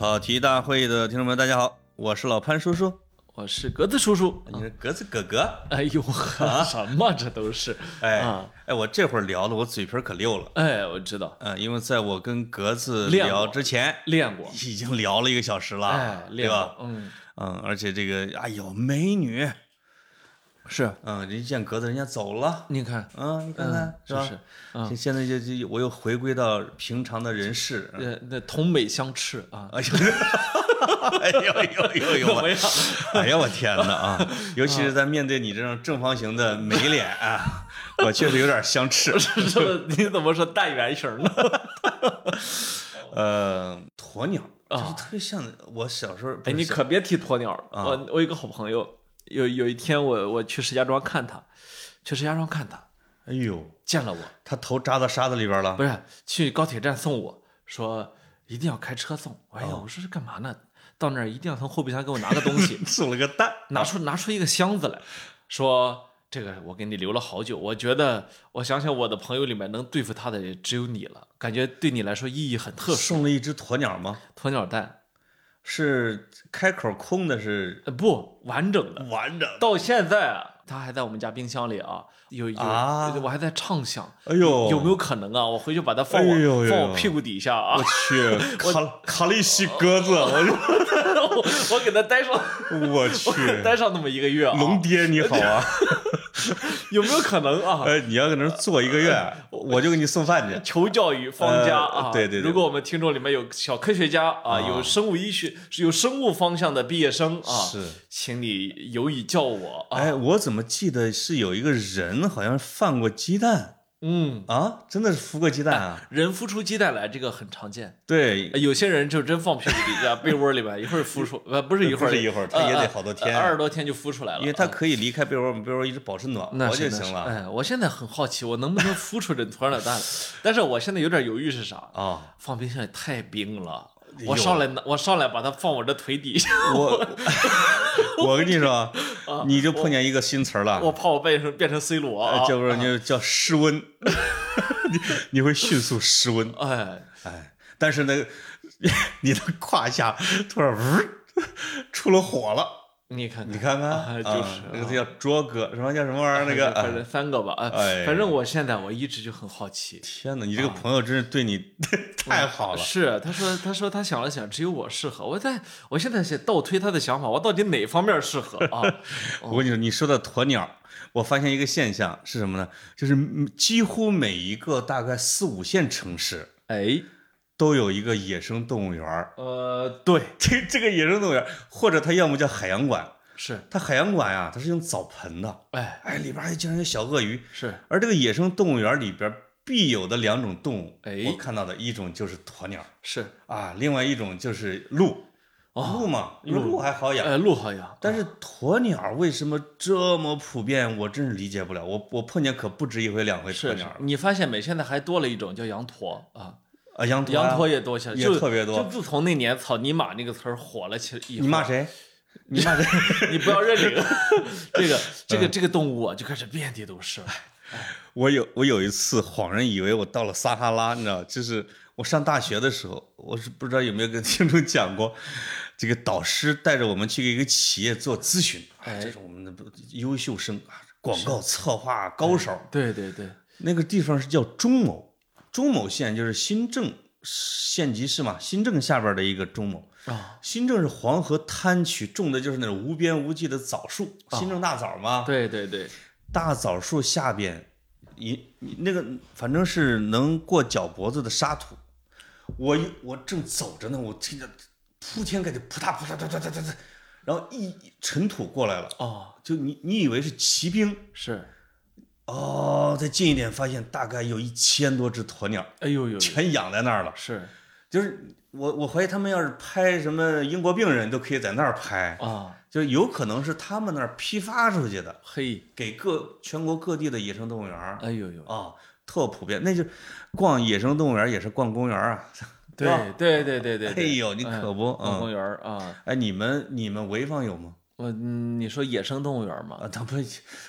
跑题大会的听众们，大家好，我是老潘叔叔，我是格子叔叔。你是格子哥哥。哎呦呵，什么这都是？哎啊哎，我这会儿聊的我嘴皮儿可溜了，哎，我知道，嗯，因为在我跟格子聊之前，练过，已经聊了一个小时了，哎，对吧练过？，嗯，嗯，而且这个，哎呦，美女，是，嗯，人见格子人家走了，你看，嗯，你看看嗯，是吧？现现在就就我又回归到平常的人世，呃，那同美相斥啊，哎呦，哎呦呦呦呦？哎呀，我天哪啊！尤其是在面对你这种正方形的美脸啊，我确实有点相斥。这你怎么说蛋圆形呢？呃，鸵鸟就是啊特别像我小时候。不哎，你可别提鸵鸟我我有一个好朋友，有有一天我我去石家庄看他，去石家庄看他，哎呦，见了我，他头扎到沙子里边了不。是去高铁站送我，说一定要开车送。哎呀，哦我说是干嘛呢？到那儿一定要从后备箱给我拿个东西。送了个蛋，拿出拿出一个箱子来，说这个我给你留了好久，我觉得我想想我的朋友里面能对付他的也只有你了，感觉对你来说意义很特殊。送了一只鸵鸟吗？鸵鸟蛋，是开口空的，是呃不完整的，完整。到现在啊，它还在我们家冰箱里啊，有有，啊我还在畅想，哎呦，有没有可能啊？我回去把它放我、哎呦呦放我屁股底下啊我，去，卡卡利西鸽子，我 我我给它待上，我去，待上那么一个月啊，龙爹你好啊！有没有可能啊？哎，你要搁那儿坐一个月，我就给你送饭去。求教育方家呃啊，对对对如果我们听众里面有小科学家啊，有生物医学、有生物方向的毕业生啊，是，请你有以教我啊。哎，我怎么记得是有一个人好像放过鸡蛋嗯，啊？真的是孵个鸡蛋啊？人孵出鸡蛋来，这个很常见。对，呃有些人就真放屁股底下被窝里边，一会儿孵出，呃，不是一会儿，不是一会儿他也得好多天呃二十多天就孵出来了。因为它啊可以离开被窝，被窝一直保持暖和就行了。是哎，我现在很好奇，我能不能孵出这鸵鸟蛋来？但是我现在有点犹豫是啥？啊，放冰箱里太冰了。我上来拿，我上来把它放我这腿底下，我 我跟你说，你就碰见一个新词儿了，啊我怕我变成变成 C 罗叫不是你叫失温，你你会迅速失温。哎，哎，但是那个 你的胯下突然呜出了火了，你看看，你看看，啊就是啊那个叫卓哥，什么叫什么玩意儿？那个，反正哎三个吧，哎哎，反正我现在我一直就很好奇。天哪，你这个朋友真是对你 太好了。是，他说，他说他想了想，只有我适合。我在，我现在想倒推他的想法，我到底哪方面适合啊？我跟你说，你说的鸵鸟，我发现一个现象是什么呢？就是嗯几乎每一个大概四五线城市哎，都有一个野生动物园儿。呃，对，这这个野生动物园儿，或者它要么叫海洋馆，是，它海洋馆呀，它是用澡盆的，哎，哎，里边还经常有小鳄鱼。是，而这个野生动物园里边必有的两种动物，哎。我看到的一种就是鸵鸟是，啊，另外一种就是鹿。哦鹿嘛，鹿。还好养，哎，鹿好养，但是鸵鸟为什么这么普遍？我真是理解不了。我我碰见可不止一回两回鸵鸟，你发现没？现在还多了一种叫羊驼啊，啊，羊驼啊，羊驼也多起来，也就特别多就自从那年“草泥马”那个词儿火了起来以后，你骂？谁？你骂谁？你不要认 这个，这个这嗯个这个动物啊，就开始遍地都是了。我有我有一次恍然以为我到了撒哈拉，你知道，就是我上大学的时候，我是不知道有没有跟听众讲过，这个导师带着我们去给一个企业做咨询，这是我们的优秀生啊，广告策划高手。对对对，那个地方是叫中牟，中牟县就是新郑县级市嘛，新郑下边的一个中牟。啊，新郑是黄河滩区，种的就是那种无边无际的枣树，新郑大枣嘛。对对对，大枣树下边，一那个反正是能过脚脖子的沙土。我一我正走着呢，我听着铺天盖地扑嗒扑嗒嗒嗒嗒嗒嗒，然后一一尘土过来了，哦，就你你以为是骑兵？是，哦，再近一点发现大概有一千多只鸵鸟，哎呦呦，全养在那儿了。是就是我我怀疑他们要是拍什么英国病人，都可以在那儿拍，啊，就有可能是他们那儿批发出去的，嘿，给各全国各地的野生动物园儿哎呦呦，啊，特普遍。那就逛野生动物园也是逛公园啊。对对对对对，哎呦，你可不，逛公嗯，园啊，哎，你们你们潍坊有吗？我嗯你说野生动物园吗？啊，它不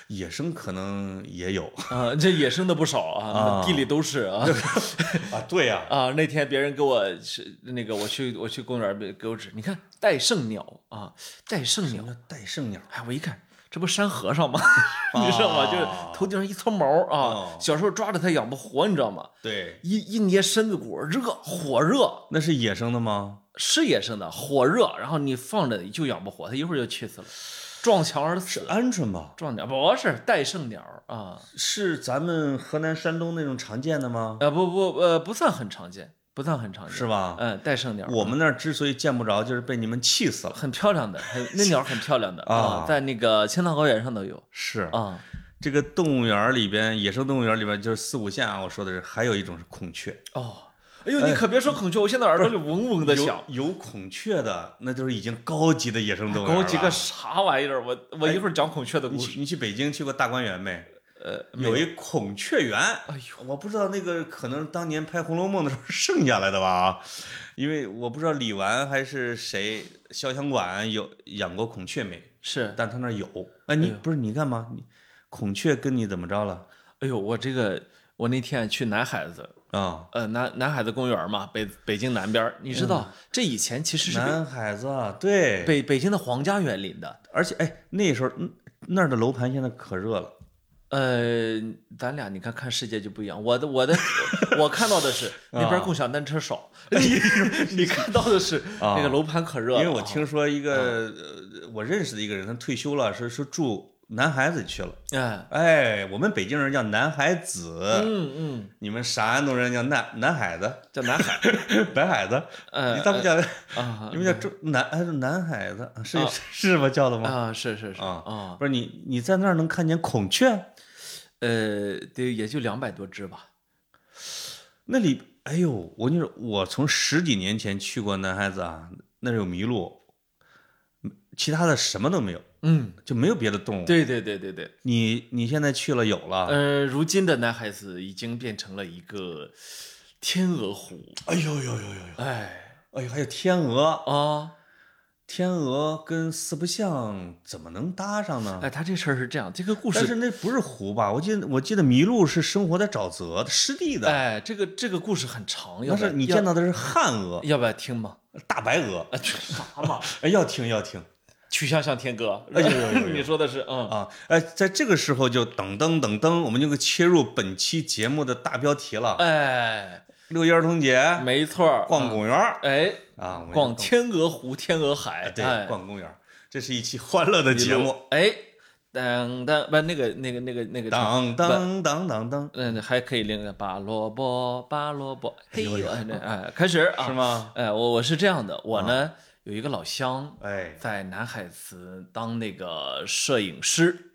野生可能也有啊，这野生的不少啊，啊地里都是啊 啊，对呀、啊！那天别人给我是那个我去我去公园儿给我指，你看戴胜鸟啊，戴胜鸟戴胜鸟？哎，我一看这不山和尚吗？你知道吗？就是头顶上一撮毛啊哦，小时候抓着它养不活，你知道吗？对，一一捏身子骨，热火热，那是野生的吗？是野生的，火热，然后你放着就养不活，它一会儿就气死了，撞墙而死。是鹌鹑吧？撞鸟不是戴胜鸟啊，是咱们河南、山东那种常见的吗？呃不不呃不算很常见，不算很常见，是吧？嗯，戴胜鸟，我们那儿之所以见不着，就是被你们气死了。很漂亮的，很那鸟很漂亮的 啊啊，在那个青藏高原上都有是啊。这个动物园里边，野生动物园里边就是四五线啊，我说的是，还有一种是孔雀，哦，哎呦，你可别说孔雀，我现在耳朵里嗡嗡的响。有有孔雀的，那就是已经高级的野生动物园了。给我几个啥玩意儿？我我一会儿讲孔雀的故事。你去你去北京去过大观园没？呃，有一孔雀园，哎呦，我不知道那个可能当年拍《红楼梦》的时候剩下来的吧，因为我不知道李纨还是谁，潇湘馆有养过孔雀没？是，但他那儿有。哎，你不是你干嘛？你孔雀跟你怎么着了？哎呦，我这个我那天去南海子，啊、呃，南南海子公园嘛，北北京南边，你知道这以前其实是南海子啊，对，北北京的皇家园林的。而且哎，那时候嗯那儿的楼盘现在可热了。呃，咱俩你看看世界就不一样。我的我的 我看到的是那边共享单车少，你你看到的是那个楼盘可热了。因为我听说一个、呃，我认识的一个人，他退休了，是是住南海子去了。哎，哎，我们北京人叫男孩子，嗯嗯，你们山东人叫男男孩子，叫男孩，白海子，呃你咋不叫？啊你们叫中南还是南海子？是是吧？叫的吗？啊，是是是啊啊，不是你你在那儿能看见孔雀？呃，得，也就两百多只吧。那里，哎呦，我跟你说，我从十几年前去过南海子啊，那儿有麋鹿，其他的什么都没有，嗯，就没有别的动物。对对对对对。你你现在去了有了？呃，如今的南海子已经变成了一个天鹅湖。哎呦呦呦呦呦！哎哎呦，还有天鹅，啊，天鹅跟四不像怎么能搭上呢？哎，他这事儿是这样，这个故事但事，是那不是湖吧？我记得我记得麋鹿是生活在沼泽的湿地的，哎，这个这个故事很长，要但是你见到的是旱鹅、要不要听吗？大白鹅。啥嘛？哎，要听要听曲项向天歌，哎呦 你说的是嗯。啊！哎，在这个时候就噔噔噔噔，我们就切入本期节目的大标题了。哎，六一儿童节，没错，逛公园儿。哎，啊，逛天鹅湖、天鹅海，哎对哎。逛公园，这是一期欢乐的节目。哎，当当不那个那个那个那个当当当当当，嗯，还可以另个拔萝卜，拔萝卜，嘿呦哎，开始啊，是？吗？哎，我我是这样的，我呢有一个老乡哎，在南海子当那个摄影师，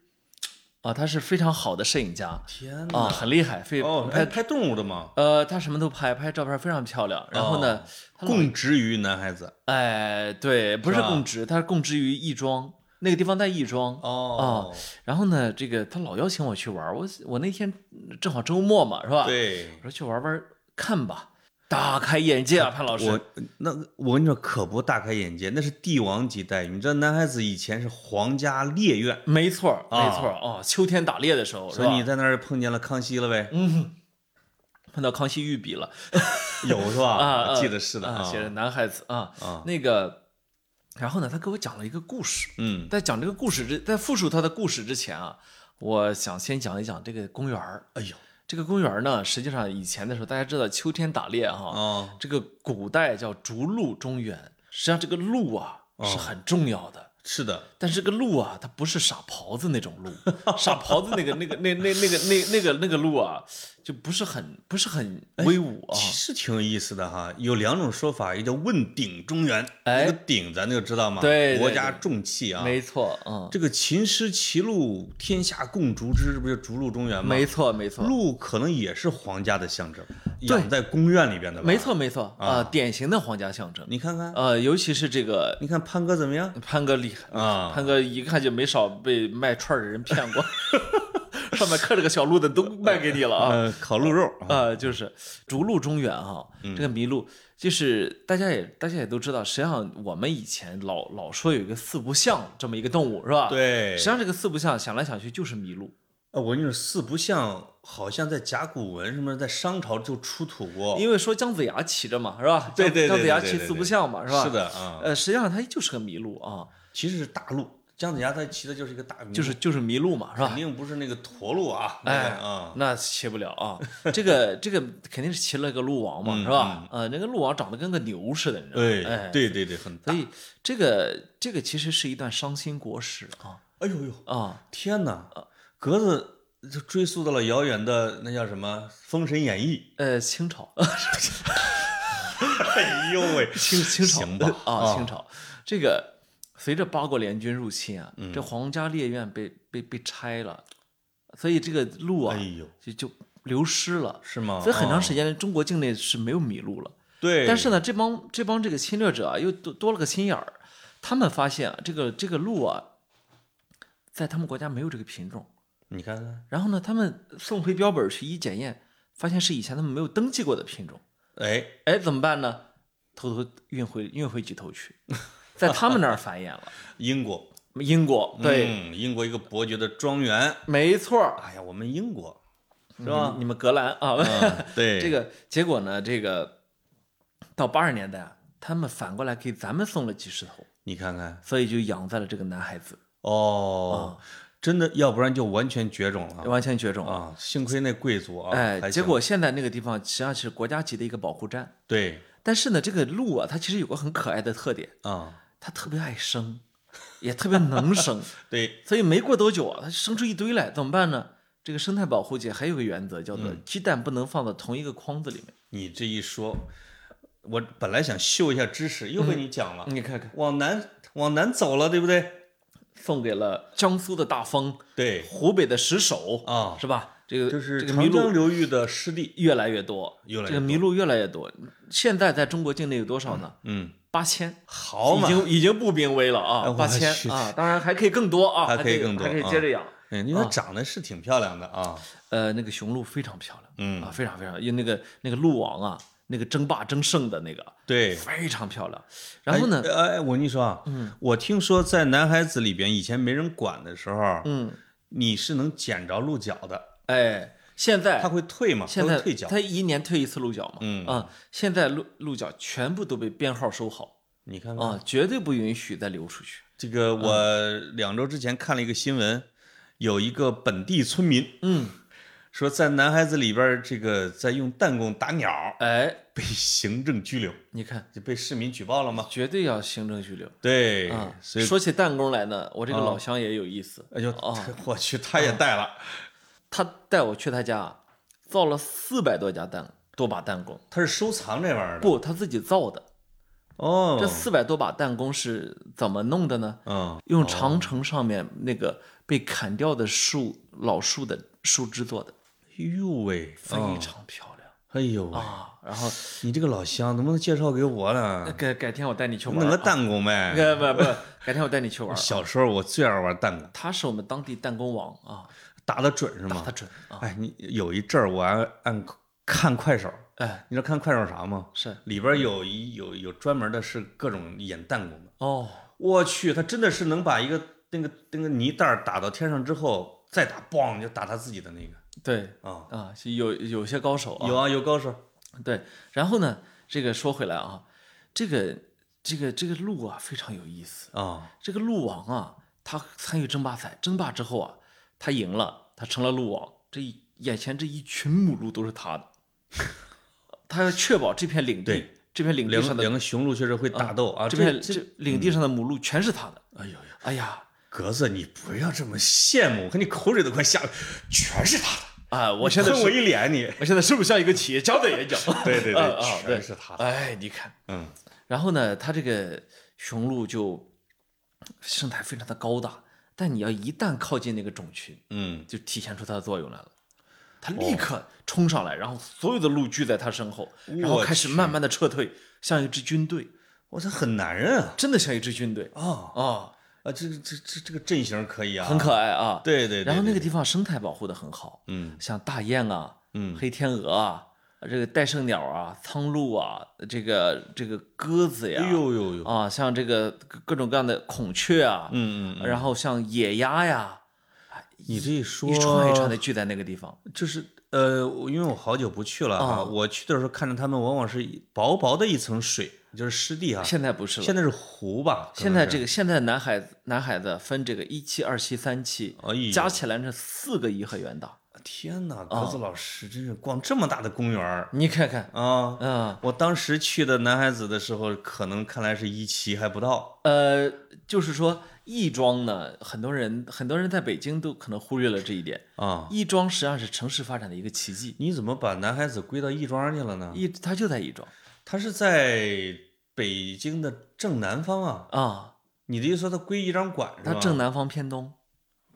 啊，他是非常好的摄影家天啊，很厉害，非哦，拍拍拍动物的吗？呃，他什么都拍，拍照片非常漂亮。然后呢，他供职于男孩子。哎，对，不是供职，他是供职于亦庄那个地方在亦庄。哦，然后呢，这个他老邀请我去玩，我我那天正好周末嘛，是吧？对我，说去玩玩看吧，大开眼界啊，潘老师。我那我跟你说，可不大开眼界，那是帝王级待遇。你知道男孩子以前是皇家猎院，没错儿，没啊错儿哦，秋天打猎的时候，所以你在那儿碰见了康熙了呗？嗯，碰到康熙御笔了 有是吧？啊啊，记得是的啊，写着男孩子啊啊，那个，然后呢，他给我讲了一个故事。嗯，在讲这个故事之，在复述他的故事之前啊，我想先讲一讲这个公园儿。哎呦，这个公园呢，实际上以前的时候，大家知道秋天打猎哈，哦，这个古代叫逐鹿中原，实际上这个鹿啊是很重要的。是的，但是这个鹿啊，它不是傻狍子那种鹿，傻狍子那个那个那那那个那那个那个鹿啊，就不是很不是很威武啊。其实挺有意思的哈。有两种说法，一个叫问鼎中原，哎那个鼎咱就知道嘛，对对国家重器啊。没错，嗯，这个秦师齐鹿，天下共逐之，这不就逐鹿中原吗？没错没错，鹿可能也是皇家的象征，养在宫院里边的吧？没。错没错啊，典型的皇家象征。你看看，呃，尤其是这个你看潘哥怎么样潘哥厉害啊？潘哥一看就没少被卖串儿的人骗过，上面刻着个小鹿的都 卖给你了啊。呃，烤鹿肉啊，啊，就是逐鹿中原哈，这个麋鹿就是大家也大家也都知道，实际上我们以前老老说有一个四不像这么一个动物是吧？，对实际，上这个四不像想来想去就是麋鹿，呃我跟你说，四不像好像在甲骨文什么，在商朝就出土过，因为说姜子牙骑着嘛是吧？姜对对对姜子牙骑四对对对对不像嘛是吧？是的啊，呃，实际上它就是个麋鹿啊，其实是大鹿，姜子牙他骑的就是一个大麋鹿，就是就是麋鹿嘛是吧肯？定不是那个驼鹿啊，那个哎啊，那骑不了啊，这个这个肯定是骑了个鹿王嘛，嗯是吧？呃，那个鹿王长得跟个牛似的，你知道吗？对哎，对对对，很大所，以这个这个其实是一段伤心国史啊哎呦呦，啊，天哪，格子就追溯到了遥远的那叫什么《封神演义呃，清朝，》。哎呦喂，清清朝行吧啊，清朝这个随着八国联军入侵啊，嗯这皇家猎院被被被拆了，所以这个鹿啊哎，就就流失了。是吗？所以很长时间，间中国境内是没有麋鹿了。对，但是呢，这帮这帮这个侵略者啊，又多多了个心眼儿，他们发现啊，这个这个鹿啊，在他们国家没有这个品种。你看看，然后呢，他们送回标本去一检验，发现是以前他们没有登记过的品种。哎，哎，怎么办呢？偷偷运回运回几头去，在他们那儿繁衍了。英国，英国对，嗯，英国一个伯爵的庄园，没错，哎呀，我们英国是是吧？你们格兰啊，嗯，对，这个结果呢，这个到八十年代啊，他们反过来给咱们送了几十头，你看看，所以就养在了这个男孩子，哦，真的，要不然就完全绝种了。完全绝种。啊！幸亏那贵族啊，哎，结果现在那个地方实际上是国家级的一个保护站，对。但是呢，这个鹿啊，它其实有个很可爱的特点，啊，它特别爱生，也特别能生，对，所以没过多久啊，他生出一堆来，怎么办呢？这个生态保护界还有个原则，叫做嗯鸡蛋不能放到同一个筐子里面。你这一说，我本来想秀一下知识，又被你讲了，你看看，往南往南走了，对不对？送给了江苏的大丰，对湖北的石首，啊，是吧？这个就是这个麋长江鹿流域的湿地，越来越多，越来越这个麋鹿越来越多。现在在中国境内有多少呢？嗯，八千，好嘛，已经已经不濒危了啊，八千啊，当然还可以更多啊，还还可以更多还可以啊接着养。嗯，你说长得是挺漂亮的啊，呃，那个雄鹿非常漂亮，嗯啊，非常非常，因为那个那个鹿王啊，那个争霸争胜的那个对。非常漂亮。然后呢，哎，哎我跟你说啊，嗯，我听说在男孩子里边，以前没人管的时候，嗯，你是能捡着鹿角的，哎，现在他会退嘛，它现在会退角。它一年退一次鹿角嘛，嗯啊，现在鹿鹿角全部都被编号收好你看看啊，绝对不允许再流出去。这个，我两周之前看了一个新闻，有一个本地村民嗯，说，在男孩子里边，这个在用弹弓打鸟，哎，被行政拘留，你看，就被市民举报了吗？绝对要行政拘留对啊。所以说起弹弓来呢，我这个啊老乡也有意思，哎呦啊，我去，他也带了，他带我去他家，造了四百多家弹多把弹弓，他是收藏这玩意儿的。不，他自己造的。哦，这四百多把弹弓是怎么弄的呢？嗯，用长城上面那个被砍掉的树老树的树枝做的，哎呦喂，非嗯常漂亮哎呦，啊。然后你这个老乡能不能介绍给我呢？改改天我带你去玩弄个弹弓呗。不不不，改天我带你去玩。小时候我最爱玩弹弓，他是我们当地弹弓王啊，打得准是吗打得？准啊。哎，你有一阵儿我按按看快手，哎，你知道看快手啥吗？是里边有一有有专门的是各种演弹弓的。哦，我去，他真的是能把一个那个那个泥袋儿打到天上之后，再打，嘣就打他自己的那个对啊。啊，是有有些高手啊，有啊，有高手。对。然后呢，这个说回来啊，这个这个这个鹿啊非常有意思。啊，这个鹿王啊，他参与争霸赛，争霸之后啊，他赢了，他成了鹿王。这一眼前这一群母鹿都是他的，他要确保这片领地，这片领地上的两个雄鹿确实会打斗啊。这片这领地上的母鹿全是他的。哎呦呦，哎呀格子，你不要这么羡慕，我看你口水都快下来，全是他的。啊！我现在喷我，一脸，你。我现在是不是像一个企业家在演讲？对对对全是他的。哎，你看，嗯，然后呢，他这个雄鹿就生态非常的高大，但你要一旦靠近那个种群，嗯，就体现出它的作用来了。它立刻冲上来，然后所有的鹿聚在它身后，然后开始慢慢的撤退，像一支军队，我操，很男人啊。真的像一支军队。啊，啊！啊，这个这这这个阵型可以啊，很可爱啊。对对对，对然后那个地方生态保护的很好，嗯。像大雁啊、嗯。黑天鹅啊、这个戴胜鸟啊、苍鹭啊、这个这个鸽子呀，哎呦呦呦，啊，像这个各各种各样的孔雀啊，嗯嗯嗯，然后像野鸭呀，你这一说，一串一串的聚在那个地方。就是呃，因为我好久不去了啊，啊我去的时候看着他们往往是薄薄的一层水，就是湿地啊，现在不是了，现在是湖吧？现在这个现在南海南海的分这个一期、二期、三期，哎加起来是四个颐和园大。天哪，啊格子老师真是逛这么大的公园儿你看看，啊！嗯我当时去的南海子的时候，可能看来是一期还不到。呃，就是说亦庄呢，很多人很多人在北京都可能忽略了这一点。啊，亦庄实际上是城市发展的一个奇迹，你怎么把南海子归到亦庄去了呢？亦它就在亦庄它是在北京的正南方啊。啊，你的意思说它归亦庄管是吧？它正南方偏东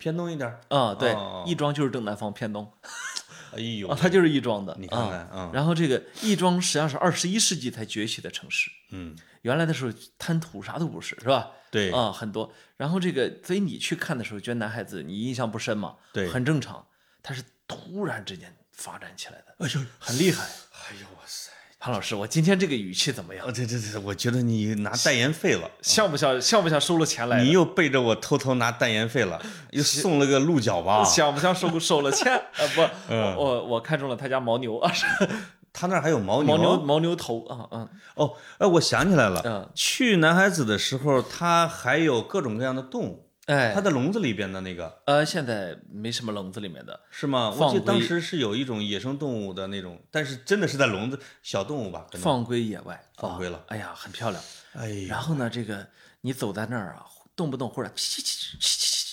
偏东一点儿。啊，对哦，亦庄就是正南方偏东 哎呦啊，，它就是亦庄的。你看看啊啊，然后这个亦庄实际上是二十一世纪才崛起的城市，嗯，原来的时候滩涂啥都不是，是吧？对，啊，很多。然后这个，所以你去看的时候，觉得男孩子你印象不深嘛？对很正常。他是突然之间发展起来的，哎呦，很厉害。哎呦，哇塞！潘老师，我今天这个语气怎么样？哦，对对对，我觉得你拿代言费了，像不像像不像收了钱来的？你又背着我偷偷拿代言费了，又送了个鹿角吧？像不像收收了钱？啊，不，嗯我我我看中了他家牦牛啊，是 他那儿还有牦牛。牦牛牦牛头啊，嗯哦，哎，我想起来了，嗯，去男孩子的时候，他还有各种各样的动物，哎它，的笼子里边的那个呃，现在没什么笼子里面的，是吗？我记得当时是有一种野生动物的那种，但是真的是在笼子小动物吧？放归野外，放归了啊哎呀，很漂亮。哎呀，然后呢，这个你走在那儿啊，动不动忽然噼噼噼噼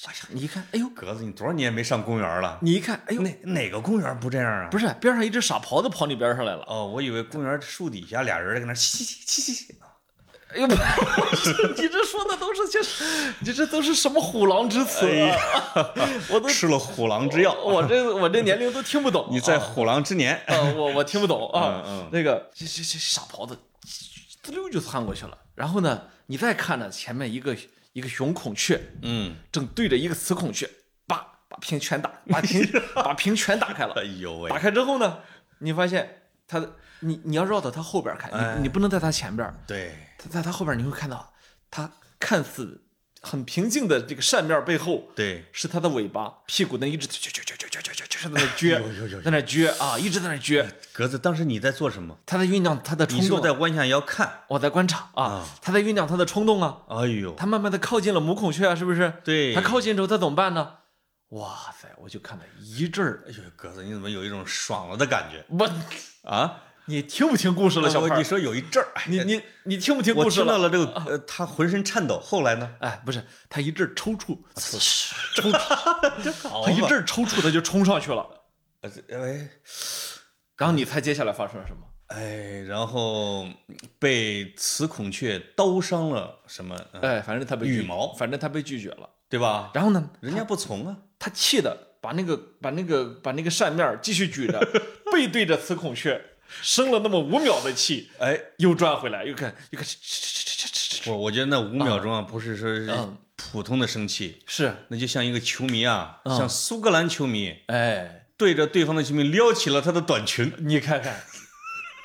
噼噼，你一看，哎呦，格子，你多少年没上公园了？你一看，哎呦，哪哪个公园不这样啊？不是边上一只傻狍子跑你边上来了，哦，我以为公园树底下俩人在那儿嘻嘻嘻嘻嘻。哎呦，不是，你这说的都是些，你这都是什么虎狼之词啊？我都吃了虎狼之药，我这我这年龄都听不懂。你在啊虎狼之年。啊，我我听不懂啊。那个这这这傻狍子，滋溜就窜过去了。然后呢，你再看呢，前面一个一个雄孔雀，嗯，正对着一个雌孔雀，叭把屏全打，把屏把屏全打开了。哎呦喂打，开之后呢，你发现它的，你你要绕到它后边看，哎你你不能在它前边，对，它在它后边你会看到，它看似很平静的这个扇面背后，对，是它的尾巴，屁股那一直撅撅撅撅撅撅撅撅在那撅在那撅啊，一直在那撅，格子，当时你在做什么？他在酝酿他的冲你是不是在动。弯下腰看？我在观察啊啊，它在酝酿他的冲动啊，哎呦，他慢慢的靠近了母孔雀啊，是不是？对，它靠近之后，他怎么办呢？哇塞，我就看了一阵儿，哎呦，格子，你怎么有一种爽了的感觉我，啊？你听不听故事了，小胖你说有一阵儿，哎你你你听不听故事我听到了？这个，呃，他浑身颤抖。后来呢？哎，不是，他一阵儿抽搐，抽，好他一阵抽搐，他就冲上去了。呃这哎然后你猜接下来发生了什么？哎，然后被雌孔雀刀伤了什么？嗯哎，反正他被羽毛反正他被拒绝了。对吧？然后呢，人家不从啊。他气的把那个把那个把那个扇面继续举着，背对着雌孔雀，生了那么五秒的气，哎，又转回来，又看又看，我我觉得那五秒钟啊，不是说是嗯。普通的生气，是，那就像一个球迷啊，像苏格兰球迷哎，对着对方的球迷撩起了他的短裙，你看看，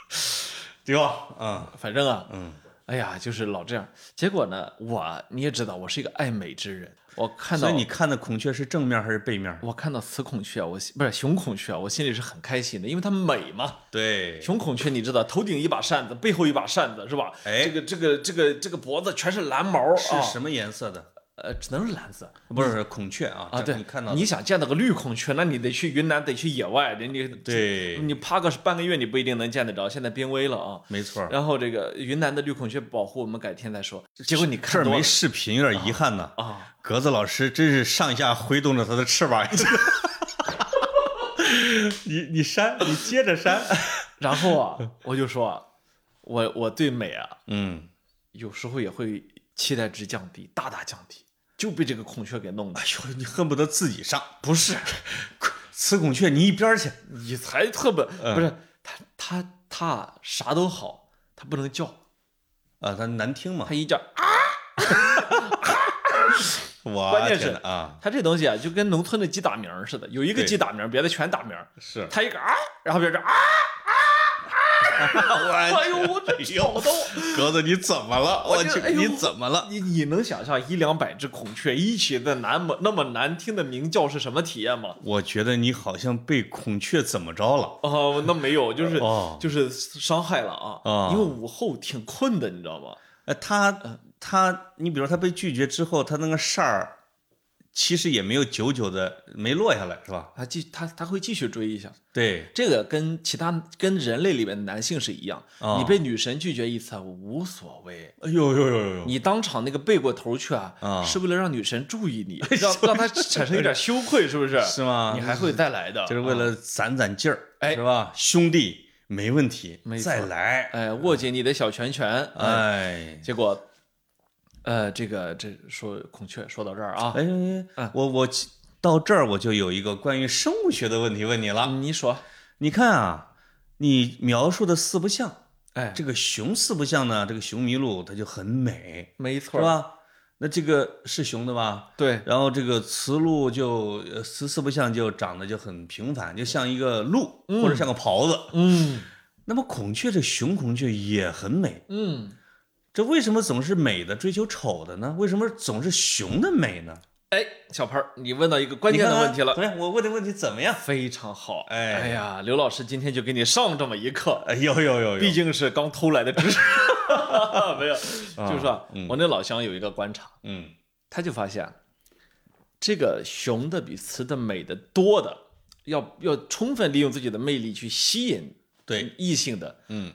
对吧？嗯，反正啊，嗯，哎呀，就是老这样。结果呢，我你也知道，我是一个爱美之人，我看到所以你看的孔雀是正面还是背面？我看到雌孔雀，我不是雄孔雀，我心里是很开心的，因为它美嘛。对，雄孔雀你知道，头顶一把扇子，背后一把扇子，是吧？哎这个这个这个这个脖子全是蓝毛啊，是什么颜色的？呃，只能是蓝色不是孔雀啊啊。对，你看到你想见到个绿孔雀，那你得去云南，得去野外，人家对，你趴个半个月，你不一定能见得着。现在濒危了啊。没错。然后这个云南的绿孔雀保护，我们改天再说。结果你这儿没看多了视频，有点遗憾呢。啊，格子老师真是上下挥动着他的翅膀。你你扇，你接着扇。然后啊，我就说啊，我我对美啊，嗯，有时候也会期待值降低，大大降低，就被这个孔雀给弄的哎。呦，你恨不得自己上。不是，雌孔雀，你一边去。你才特别嗯不是它它它啥都好，它不能叫，啊，它难听嘛它。一叫啊，我关键是啊，它这东西啊，就跟农村的鸡打鸣似的，有一个鸡打鸣，别的全打鸣，是它一个啊，然后别人啊，我 哎呦，我这吵得我。格子你怎么了？我去，你怎么了？你你能想象一两百只孔雀一起的那么那么难听的鸣叫是什么体验吗？我觉得你好像被孔雀怎么着了？哦，那没有，就是、哦就是伤害了啊，啊因为午后挺困的，你知道吗？呃，他他，你比如他被拒绝之后，他那个事儿，其实也没有久久的没落下来，是吧？他继他他会继续追一下，对，这个跟其他跟人类里面的男性是一样，啊。你被女神拒绝一次啊无所谓，哎呦呦呦呦呦，你当场那个背过头去啊，啊。是为了让女神注意你，让让她产生一点羞愧，是不是？是吗？你还会再来的，就是为了攒攒劲儿，哎。是吧？兄弟，没问题，没再来，哎握紧你的小拳拳，哎，哎。结果，呃，这个这说孔雀说到这儿啊，哎，嗯我我到这儿我就有一个关于生物学的问题问你了。你说，你看啊，你描述的四不像，哎，这个熊四不像呢，这个熊麋鹿它就很美，没错，是？吧？那这个是熊的吧？对，然后这个雌鹿就呃雌四不像就长得就很平凡，就像一个鹿或者像个狍子。嗯那么孔雀这雄孔雀也很美，嗯，这为什么总是美的追求丑的呢？为什么总是雄的美呢？哎，小潘儿，你问到一个关键的问题了你。看看怎么样？我问的问题怎么样？非常好，哎哎呀，刘老师今天就给你上这么一课，哎呦呦呦呦！毕竟是刚偷来的知识，没有，啊就是说，嗯我那老乡有一个观察，嗯，他就发现，这个雄的比雌的美的多的，要要充分利用自己的魅力去吸引对，异性的，嗯，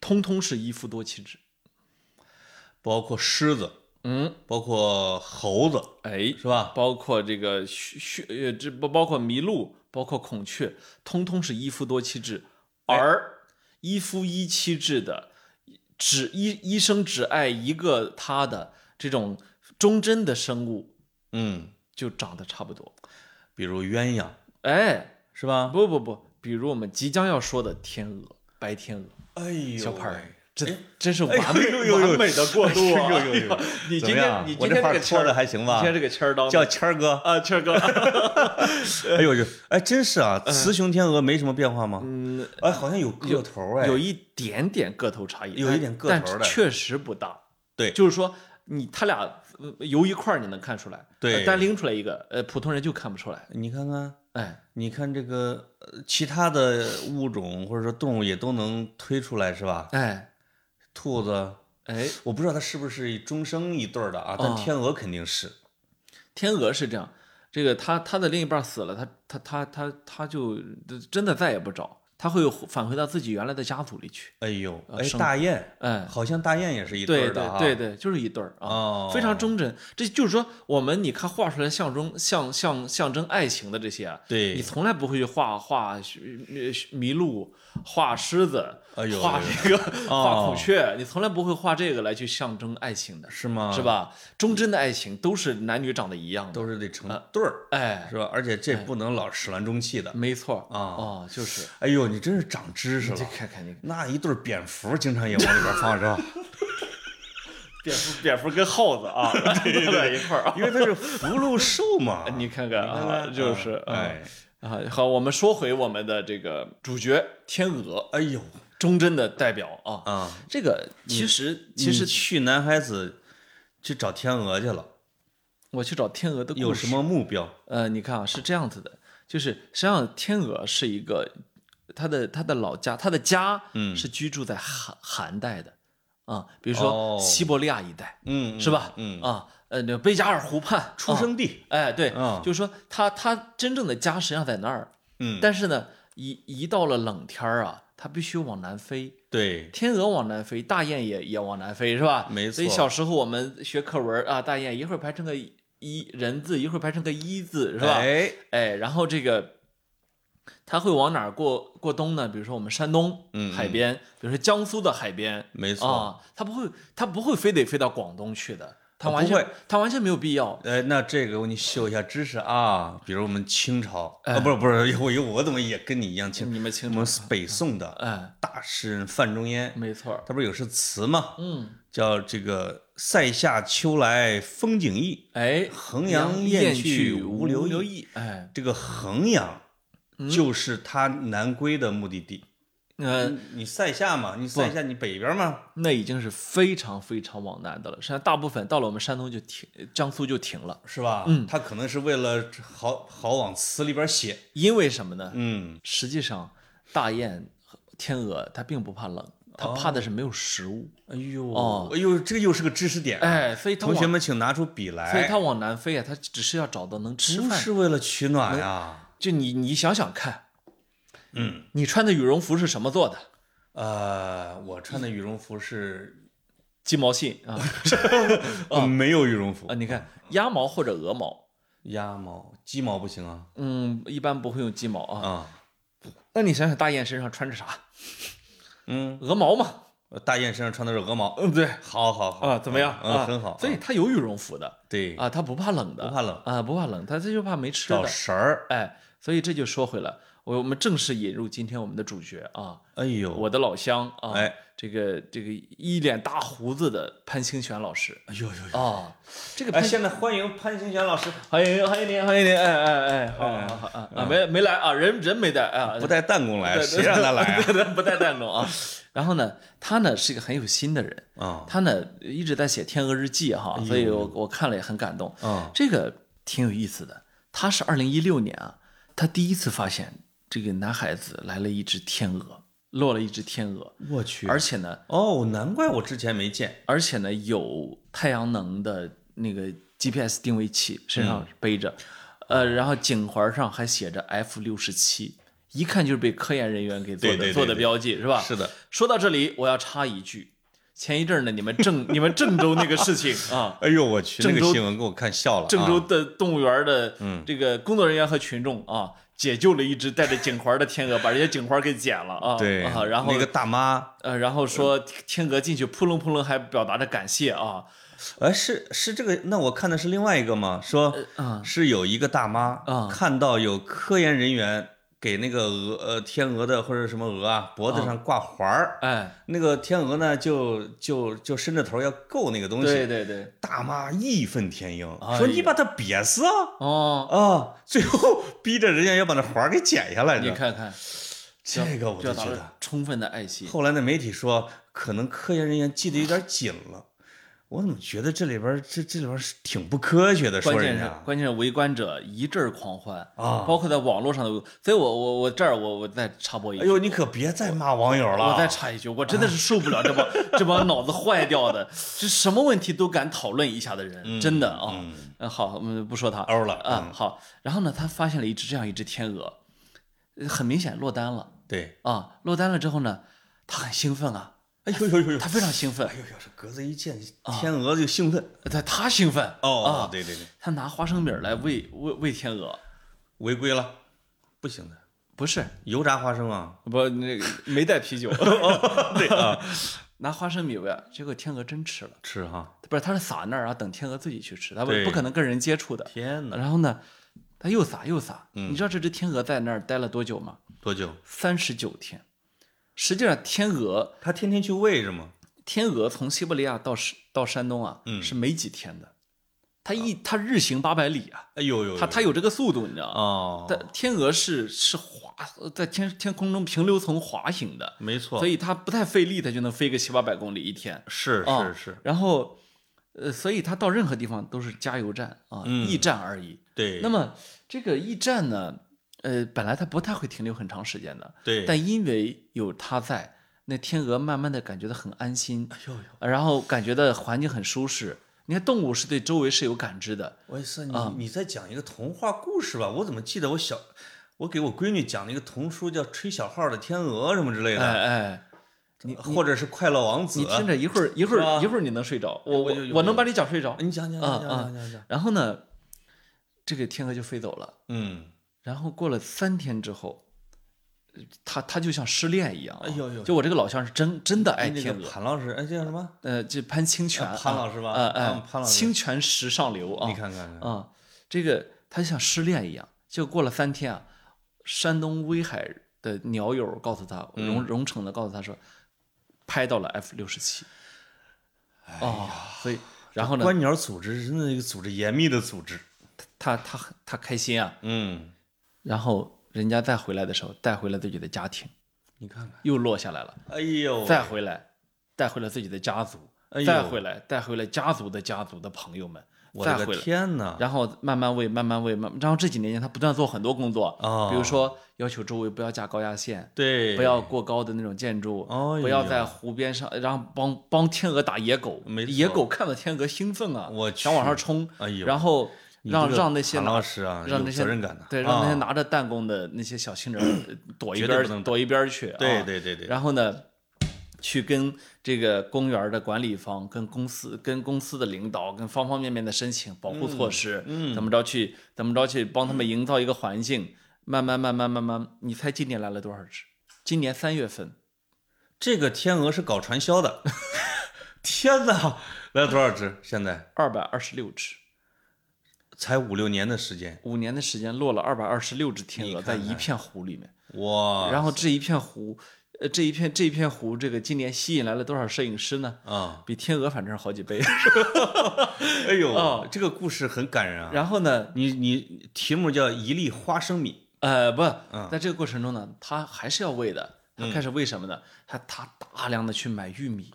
通通是一夫多妻制。包括狮子，嗯，包括猴子，哎，是吧？包括这个这不包括麋鹿，包括孔雀，通通是一夫多妻制，哎而一夫一妻制的，只一一生只爱一个他的这种忠贞的生物，嗯，就长得差不多。比如鸳鸯，哎，是吧？不不不，比如我们即将要说的天鹅，白天鹅，哎呦小胖儿喂，这哎真是完哎美完美的过渡啊！你今天你今天这个签的还行吧你今天这个签儿刀叫谦儿哥。啊，谦儿哥，哎呦呦，哎，真是啊，雌雄天鹅没什么变化吗？嗯，哎，好像有个头哎，有一点点个头差异，有一点个头的确实不大。对就是说你他俩呃游一块儿，你能看出来，单拎出来一个，呃，普通人就看不出来。你看看，哎，你看这个呃其他的物种或者说动物也都能推出来是吧？哎，兔子，哎，我不知道它是不是终生一对儿的啊，但啊天鹅肯定是。天鹅是这样，这个它它的另一半死了，它它它它它就真的再也不找，它会返回到自己原来的家族里去。哎呦，哎，大雁，哎，好像大雁也是一对对儿的啊。对对对，就是一对儿啊，哦非常忠贞。这就是说，我们你看画出来象征象象象征爱情的这些啊，对你从来不会去画画呃麋鹿、画狮子、哎呦画哎呦这个、哦 画孔雀，你从来不会画这个来去象征爱情的，是吗？是？吧？忠贞的爱情都是男女长得一样的，都是得成对儿，哎，是吧？而且这不能老始乱终弃的。没错啊哦，就是哎呦，你真是长知识了。看看你那一对蝙蝠经常也往里边放，是吧？蝙蝠，蝙蝠跟耗子啊，对在一块儿啊，因为它是福禄寿嘛。你看看啊，就是啊哎，啊，好，我们说回我们的这个主角天鹅，哎呦忠贞的代表啊。啊！这个其实其实去男孩子去找天鹅去了，我去找天鹅的有什么目标？呃，你看啊，是这样子的，就是实际上天鹅是一个他的他的老家，他的家嗯。是居住在寒寒带的啊，比如哦。说西伯利亚一带，嗯，是吧？嗯，啊，呃，那贝加尔湖畔出啊生地，哎，对，啊。就是说他他真正的家实际上在那儿，嗯，但是呢，一一到了冷天儿啊，它必须往南飞。对，天鹅往南飞，大雁也也往南飞，是吧？没错所以小时候我们学课文啊，大雁一会儿排成个一人字，一会儿排成个一字，是吧？哎，哎，然后这个它会往哪儿过过冬呢？比如说我们山东嗯海边，比如说江苏的海边，没错，啊，它不会它不会非得飞到广东去的，它完全不会它完全没有必要。呃，那这个我给你秀一下知识啊，比如我们清朝哎啊，不是不是，我我怎么也跟你一样清？你们清我们北宋的哎，大诗人范仲淹，没错，他不是有首词吗？嗯，叫这个“塞下秋来风景异，哎，衡阳雁雁去无无留留意意，哎，”。这个衡阳嗯就是他南归的目的地。呃，你你塞下嘛，你塞下你北边嘛，那已经是非常非常往南的了。实际上，大部分到了我们山东就停，江苏就停了。是吧？嗯他可能是为了好好往词里边写。因为什么呢？嗯，实际上，大雁、天鹅它并不怕冷，它怕的是没有食物。哎呦，哦哎呦，这个又是个知识点啊。哎，所以同学，们请拿出笔来。所以它往南飞啊，它只是要找到能吃饭。不是为了取暖呀。就你你想想看，嗯，你穿的羽绒服是什么做的？呃，我穿的羽绒服是鸡毛信啊 呃没有羽绒服啊！，你看鸭毛或者鹅毛，鸭毛、鸡毛不行啊。嗯，一般不会用鸡毛啊。啊，那你想想，大雁身上穿着啥？嗯，鹅毛嘛。大雁身上穿的是鹅毛。嗯，对好好好啊，怎么样？嗯，啊很好。所以它有羽绒服的对，啊，它不怕冷的，不怕冷啊，不怕冷，它这就怕没吃找的。食儿。哎，所以这就说回了，我我们正式引入今天我们的主角啊，哎呦，我的老乡啊，哎，这个这个一脸大胡子的潘清玄老师哎呦呦呦。啊，这个哎，现在欢迎潘清玄老师，欢迎欢迎您欢迎您，哎哎哎，好好好啊啊，没没来啊，人人没带啊，不带弹弓来，对谁让他来啊？不带弹弓啊。然后呢，他呢是一个很有心的人，啊他呢一直在写《天鹅日记》哈，所以我我看了也很感动。啊这个挺有意思的。他是二零一六年啊，他第一次发现这个男孩子来了一只天鹅，落了一只天鹅，我去而且呢，哦，难怪我之前没见。而且呢有太阳能的那个 GPS 定位器身上背着，呃，然后颈环上还写着 F 六十七，一看就是被科研人员给做的对对对做的标记是吧？是的，说到这里，我要插一句，前一阵儿呢，你们郑你们郑州那个事情啊，哎呦我去，那郑州个新闻给我看笑了啊。郑州的动物园的这个工作人员和群众啊，解救了一只带着颈环的天鹅，把人家颈环给剪了啊。对啊，然后那个大妈，呃，然后说天鹅进去扑棱扑棱，还表达着感谢啊。哎，是是这个，那我看的是另外一个吗？说嗯是有一个大妈啊看到有科研人员给那个鹅呃天鹅的或者什么鹅啊脖子上挂环儿，哎，那个天鹅呢就就就伸着头要够那个东西，对对对，大妈义愤填膺，哎说你把它憋死啊哦，啊！最后逼着人家要把那环儿给剪下来。你看看，这个我就觉得，充分的爱心。后来那媒体说，可能科研人员记得有点紧了。我怎么觉得这里边这这里边是挺不科学的？说关键是关键是围观者一阵狂欢啊包括在网络上的，所以我我我这儿我我再插播一句，哎呦，你可别再骂网友了。我再插一句，我真的是受不了这帮 这帮脑子坏掉的，这什么问题都敢讨论一下的人，真的啊。嗯，好，我们不说他欧了啊。好，然后呢，他发现了一只这样一只天鹅，呃很明显落单了对，啊。落单了之后呢，他很兴奋啊，哎呦呦呦呦，他非常兴奋。哎，呦呦，这鸽子一见天鹅就兴奋。他他兴奋。哦啊，对对对，他拿花生米儿来喂喂喂天鹅，违规了，不行的，不是。油炸花生啊。不那个没带啤酒，对啊，拿花生米喂，结果天鹅真吃了，吃哈。不是他是撒那儿啊，等天鹅自己去吃，他不不可能跟人接触的。天哪，然后呢，他又撒又撒，你知道这只天鹅在那儿待了多久吗？多久？三十九天。实际上，天鹅它天天去喂是吗？天鹅从西伯利亚到山到山东啊，是没几天的。它一它日行八百里啊，哎呦呦，它它有这个速度，你知道吗？哦，但天鹅是是滑在天天空中平流层滑行的，没错，所以它不太费力，它就能飞个七八百公里一天。是啊是是，然后，呃，所以它到任何地方都是加油站啊，驿站而已。对，那么这个驿站呢，呃，本来它不太会停留很长时间的，对，但因为有它在，那天鹅慢慢的感觉到很安心，哎呦呦，然后感觉到环境很舒适。你看动物是对周围是有感知的，我也是，你啊你在讲一个童话故事吧？我怎么记得我小，我给我闺女讲了一个童书，叫《吹小号的天鹅》什么之类的，哎哎，你或者是《快乐王子》。你听着一会儿一会儿一会儿你能睡着，我我我能把你讲睡着。你讲讲讲讲讲讲，然后呢，这个天鹅就飞走了。嗯，然后过了三天之后，他他就像失恋一样啊。哎呦呦就我这个老乡是真真的爱那天鹅，潘老师，哎，叫什么？呃，这潘清泉，啊潘老师吧呃呃嗯，潘老师清泉石上流啊，你看看看，啊，这个他就像失恋一样，就过了三天啊，山东威海的鸟友告诉他，嗯荣荣成的告诉他说，拍到了 F 六十七。哦，所以然后呢，观鸟组织是一个组织严密的组织。他他他开心啊，嗯，然后人家再回来的时候，带回了自己的家庭，你看看，又落下来了，哎呦，再回来带回了自己的家族，哎呦再回来带回了家族的家族的朋友们，我的个再回来。天哪！然后慢慢喂，慢慢喂，慢，然后这几年间他不断做很多工作，哦比如说要求周围不要架高压线，对，不要过高的那种建筑，哦不要在湖边上，然后帮帮天鹅打野狗，没野狗看到天鹅兴奋啊，我想往上冲，哎呦然后让让那些拿老师啊，有让那些责任感的，对，让那些啊。拿着弹弓的那些小青人儿躲一边躲一边儿去，对啊。对对对，然后呢，去跟这个公园的管理方、跟公司、跟公司的领导、跟方方面面的申请保护措施，嗯怎么着去怎么着去帮他们营造一个环境，慢慢慢慢慢慢，你猜今年来了多少只？今年三月份，这个天鹅是搞传销的，天哪，来了多少只？现在？二百二十六只，才五六年的时间，五年的时间落了二百二十六只天鹅在一片湖里面，哇！然后这一片湖，呃，这一片这一片湖，这个今年吸引来了多少摄影师呢？啊，比天鹅反正是好几倍。哎呦，哦这个故事很感人啊。然后呢，你你题目叫一粒花生米，呃，不，嗯在这个过程中呢，他还是要喂的。他开始喂什么呢？他他大量的去买玉米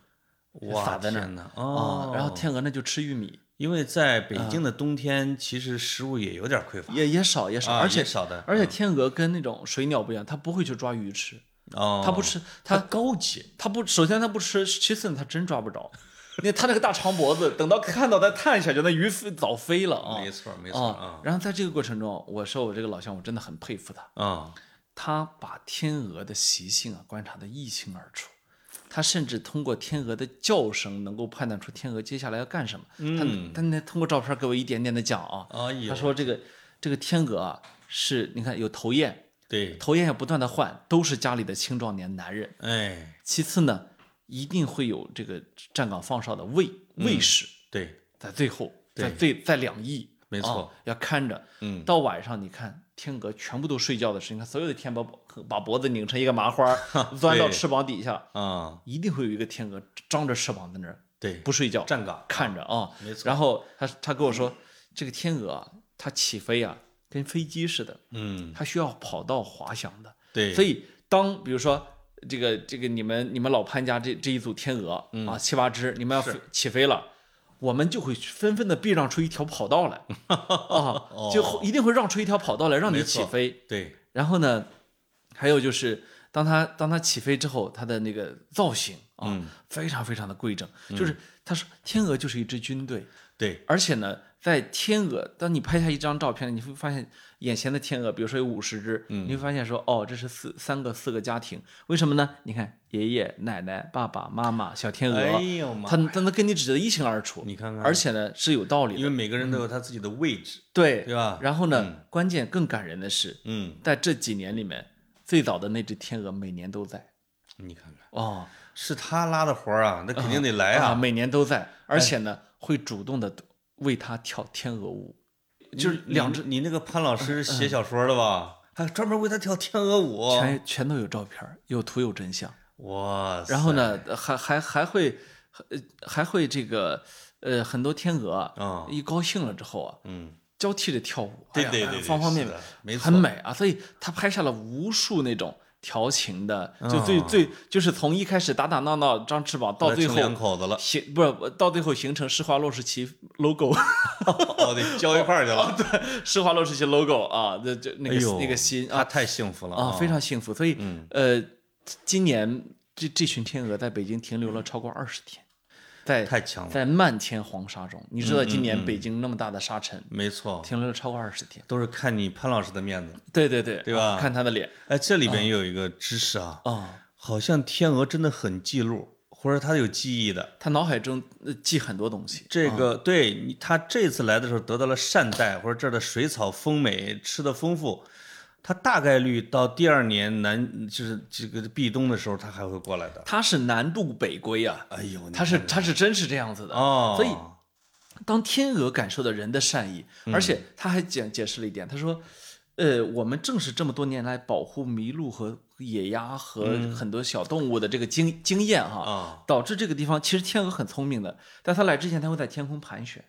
哇，撒在那儿呢！啊哦，，然后天鹅呢就吃玉米，因为在北京的冬天，其实食物也有点匮乏，也也少也少，啊而且少的，而且天鹅跟那种水鸟不一样，它不会去抓鱼吃，哦，它不吃，它它高级，它不，首先它不吃，其次呢它真抓不着。那它那个大长脖子，等到看到它探一下去，那鱼飞早飞了啊！没错没错啊啊。然后在这个过程中，我说我这个老乡，我真的很佩服他。啊，他把天鹅的习性啊观察的一清二楚，他甚至通过天鹅的叫声能够判断出天鹅接下来要干什么。嗯他他那通过照片给我一点点的讲啊，他说这个这个天鹅啊是你看有头雁，对，头雁要不断的换，都是家里的青壮年男人。哎，其次呢，一定会有这个站岗放哨的卫卫士，对，在最后，在最在两翼，没错啊要看着。嗯，到晚上你看天鹅全部都睡觉的时候，你看所有的天鹅把把脖子拧成一个麻花，钻到翅膀底下，啊，一定会有一个天鹅张着翅膀在那儿对，不睡觉，站岗，看着啊。没错然后他他跟我说，这个天鹅啊，它起飞啊，跟飞机似的，嗯，它需要跑道滑翔的。对，所以当比如说这个这个你们你们老潘家这这一组天鹅、嗯啊七八只，你们要飞起飞了，我们就会纷纷的避让出一条跑道来 啊，就一定会让出一条跑道来让你起飞。对，然后呢，还有就是当它当它起飞之后，它的那个造型啊，嗯非常非常的规整。就是他说天鹅就是一支军队，对，而且呢，在天鹅，当你拍下一张照片，你会发现眼前的天鹅，比如说有五十只，嗯你会发现说，哦，这是四三个四个家庭，为什么呢？你看爷爷奶奶、爸爸妈妈、小天鹅，哎呦妈它它能跟你指得一清二楚，你看看而且呢是有道理的，因为每个人都有他自己的位置，对对吧然后呢，关键更感人的是，嗯，在这几年里面，最早的那只天鹅每年都在，你看看，哦，是他拉的活儿啊，那肯定得来啊，啊，每年都在，而且呢会主动的为他跳天鹅舞，就是两只你你那个潘老师写小说的吧？还专门为他跳天鹅舞，全全都有照片，有图有真相。哇塞！然后呢，还还还会，呃还会这个，呃，很多天鹅啊，啊，一高兴了之后啊，嗯，交替着跳舞，对对对，对方方面面没错，很美啊。所以他拍下了无数那种调情的，就最啊最就是从一开始打打闹闹张翅膀，到最后两后口子了，形不是到最后形成施华洛世奇 logo，哦，对交一块儿去了。对施华洛世奇 logo 啊，这这那个哎，那个心啊。他太幸福了啊，非常幸福。所以嗯。呃，今年这这群天鹅在北京停留了超过二十天，在太强了，在漫天黄沙中，你知道今嗯年北京那么大的沙尘，没错，停留了超过二十天。都是看你潘老师的面子。对对对，对吧啊看他的脸哎，这里边也有一个知识啊，啊，好像天鹅真的很记录，或者它有记忆的。他脑海中呃记很多东西。这个对你，他这次来的时候得到了善待，或者这儿的水草丰美，吃的丰富，它大概率到第二年南就是这个壁冬的时候，它还会过来的。它是南渡北归啊，哎呦，你它是看它是真是这样子的。哦，所以当天鹅感受到人的善意，嗯而且他还解解释了一点，他说，呃，我们正是这么多年来保护麋鹿和野鸭和很多小动物的这个经经验哈，导致这个地方其实天鹅很聪明的，在它来之前，它会在天空盘旋。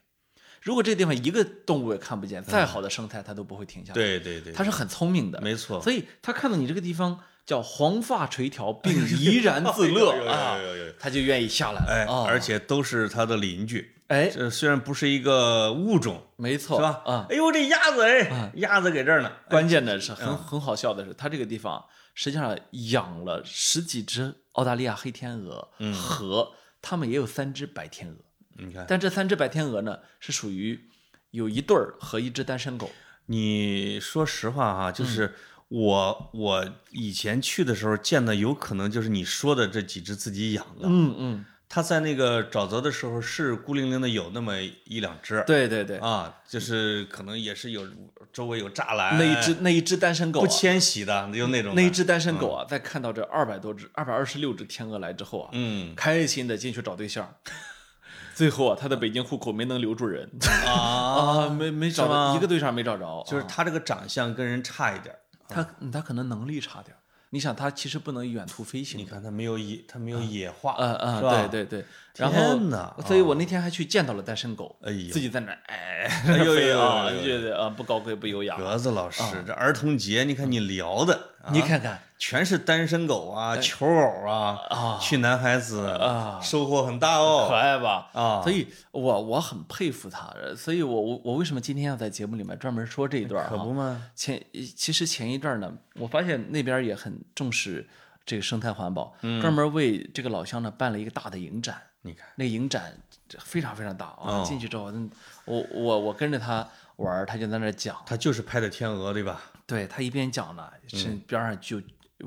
如果这个地方一个动物也看不见，再好的生态它都不会停下来。，嗯对对对，它是很聪明的，没错。所以它看到你这个地方叫黄发垂髫，并怡然自乐啊它就愿意下来了。哎，啊而且都是它的邻居。哎，这虽然不是一个物种，没错，是吧？啊，哎呦，这鸭子哎，鸭子给这儿呢。关键的是很嗯很好笑的是，它这个地方实际上养了十几只澳大利亚黑天鹅，嗯和它们也有三只白天鹅，你看，但这三只白天鹅呢是属于有一对儿和一只单身狗。你说实话哈，嗯就是我我以前去的时候见的，有可能就是你说的这几只自己养的。嗯嗯，它在那个沼泽的时候是孤零零的有那么一两只。对对对，啊，就是可能也是有周围有栅栏，那一只那一只单身狗、啊，不迁徙的，就那种那一只单身狗啊，在看到这二百多只、二百二十六只天鹅来之后啊，嗯开心的进去找对象。最后啊，他的北京户口没能留住人。啊，啊，没没找是吗？着一个对象没找着，啊就是他这个长相跟人差一点儿。他嗯。他可能能力差点儿。你想，他其实不能远途飞行，你看他没有野，他没有野化，嗯嗯，对对对。然后天哪，所以我那天还去见到了单身狗，哎呦。自己在那儿哎哎呦呦 觉得啊不高贵不优雅。格子老师，这儿童节你看你聊的，啊？你看看。全是单身狗啊、求偶啊，啊，去男孩子啊。收获很大哦。可哦爱吧？啊，所以我我很佩服他，所以我我我为什么今天要在节目里面专门说这一段可不嘛，前其实前一段呢，我发现那边也很重视这个生态环保，专门为这个老乡呢办了一个大的影展。你看，那个影展非常非常大啊！哦。进去之后，嗯我我我跟着他玩儿，他就在那儿讲，他就是拍的天鹅对吧？对他一边讲呢，是边上就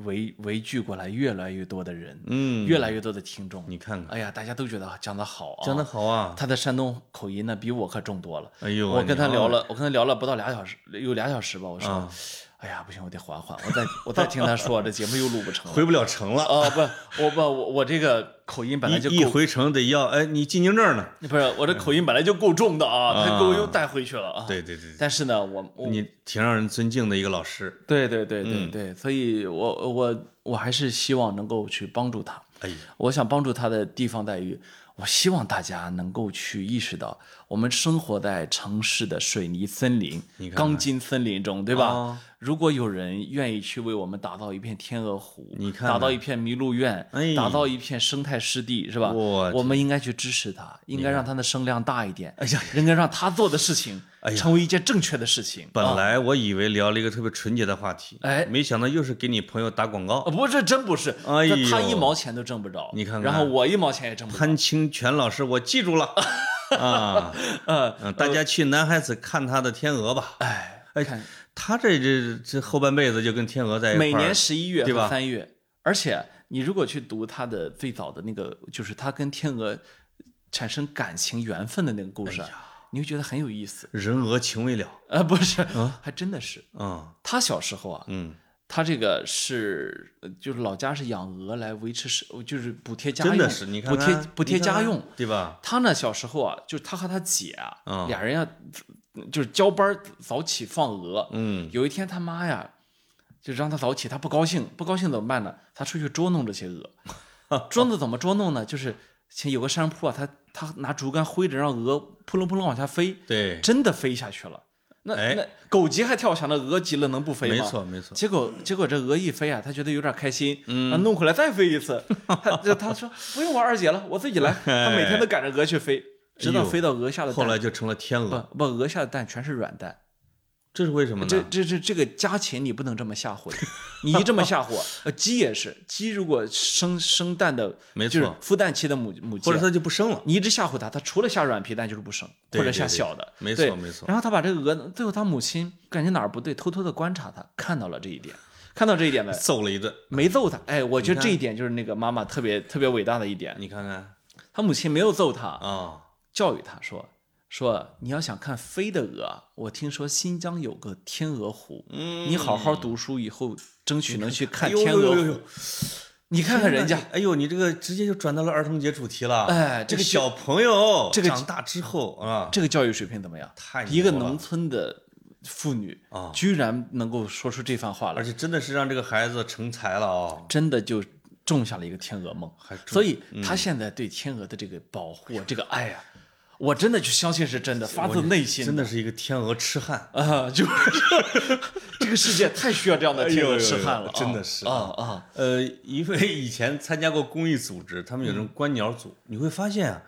围围聚过来越来越多的人，嗯，越来越多的听众。你看看，哎呀，大家都觉得讲得好啊，讲的好啊，他的山东口音呢比我可重多了。哎呦，我跟他聊了，我跟他聊了不到俩小时，有俩小时吧。我说，啊哎呀，不行，我得缓缓，我再我再听他说，这节目又录不成了。回不了城了，哦，不，我不，我我这个口音本来就够，一一回城得要，哎，你进京证呢？不是我这口音本来就够重的啊，他给我又带回去了啊。对对对，但是呢，我我你挺让人尊敬的一个老师，对对对嗯对对，所以我我我还是希望能够去帮助他。哎呀，我想帮助他的地方在于，我希望大家能够去意识到，我们生活在城市的水泥森林、看看。钢筋森林中，对吧？啊如果有人愿意去为我们打造一片天鹅湖，你看打造一片麋鹿苑，哎。打造一片生态湿地，是吧？我我们应该去支持他，应该让他的声量大一点，哎呀，应该让他做的事情哎成为一件正确的事情。本来我以为聊了一个特别纯洁的话题，哎。没想到又是给你朋友打广告。啊，。不，是真不是，他一毛钱都挣不着，你看看。然后我一毛钱也挣不着，潘清泉老师，我记住了。啊，呃，嗯，大家去男孩子看他的天鹅吧。哎，哎看。他这这这后半辈子就跟天鹅在一块儿，每年十一月对吧和三月，而且你如果去读他的最早的那个，就是他跟天鹅产生感情缘分的那个故事啊，你会觉得很有意思。人鹅情未了。呃，不是，还真的是。嗯他小时候啊，嗯，他这个是呃就是老家是养鹅来维持是，就是补贴家用，真的是，你看补贴补贴家用。对吧？他呢小时候啊，就是他和他姐啊，嗯俩人要、就是交班早起放鹅。嗯，有一天他妈呀，就让他早起，他不高兴，不高兴怎么办呢？他出去捉弄这些鹅，捉弄怎么捉弄呢？就是前有个山坡啊，他他拿竹竿挥着，让鹅扑棱扑棱往下飞，对，真的飞下去了。那、哎那狗急还跳墙，那鹅急了能不飞吗？没错没错。结果结果这鹅一飞啊，他觉得有点开心，嗯，弄回来再飞一次。他就他说不用我二姐了，我自己来。他每天都赶着鹅去飞，直到飞到鹅下的蛋。后来就成了天鹅，不不，鹅下的蛋全是软蛋。这是为什么呢？这这这这个家禽你不能这么吓唬的，你一这么吓唬，呃，鸡也是，鸡如果生生蛋的，没就是错孵蛋期的母母鸡啊，或者它就不生了。你一直吓唬它，它除了下软皮蛋就是不生，或者下小的，没对错没错然后它把这个鹅，最后它母亲感觉哪儿不对，偷偷的观察它，看到了这一点，看到这一点呢，揍了一顿，没揍它。哎，我觉得这一点就是那个妈妈特别特别伟大的一点，你看看他母亲没有揍他，啊，教育他说说你要想看飞的鹅，我听说新疆有个天鹅湖，嗯你好好读书以后，争取能去看哎呦天鹅呦呦呦。你看看人家，哎呦，你这个直接就转到了儿童节主题了。哎这个小朋友这个长大之后啊，这个教育水平怎么样？太一个农村的妇女啊居然能够说出这番话来而，且真的是让这个孩子成才了啊。真的就种下了一个天鹅梦。所以他现在对天鹅的这个保护啊，这个爱啊，我真的就相信是真的，发自内心真的是一个天鹅痴汉。啊，就是 这个世界太需要这样的天鹅痴汉了啊，哎呦呦呦真的是。啊啊，呃，因为以前参加过公益组织，他们有这种观鸟组，你会发现啊，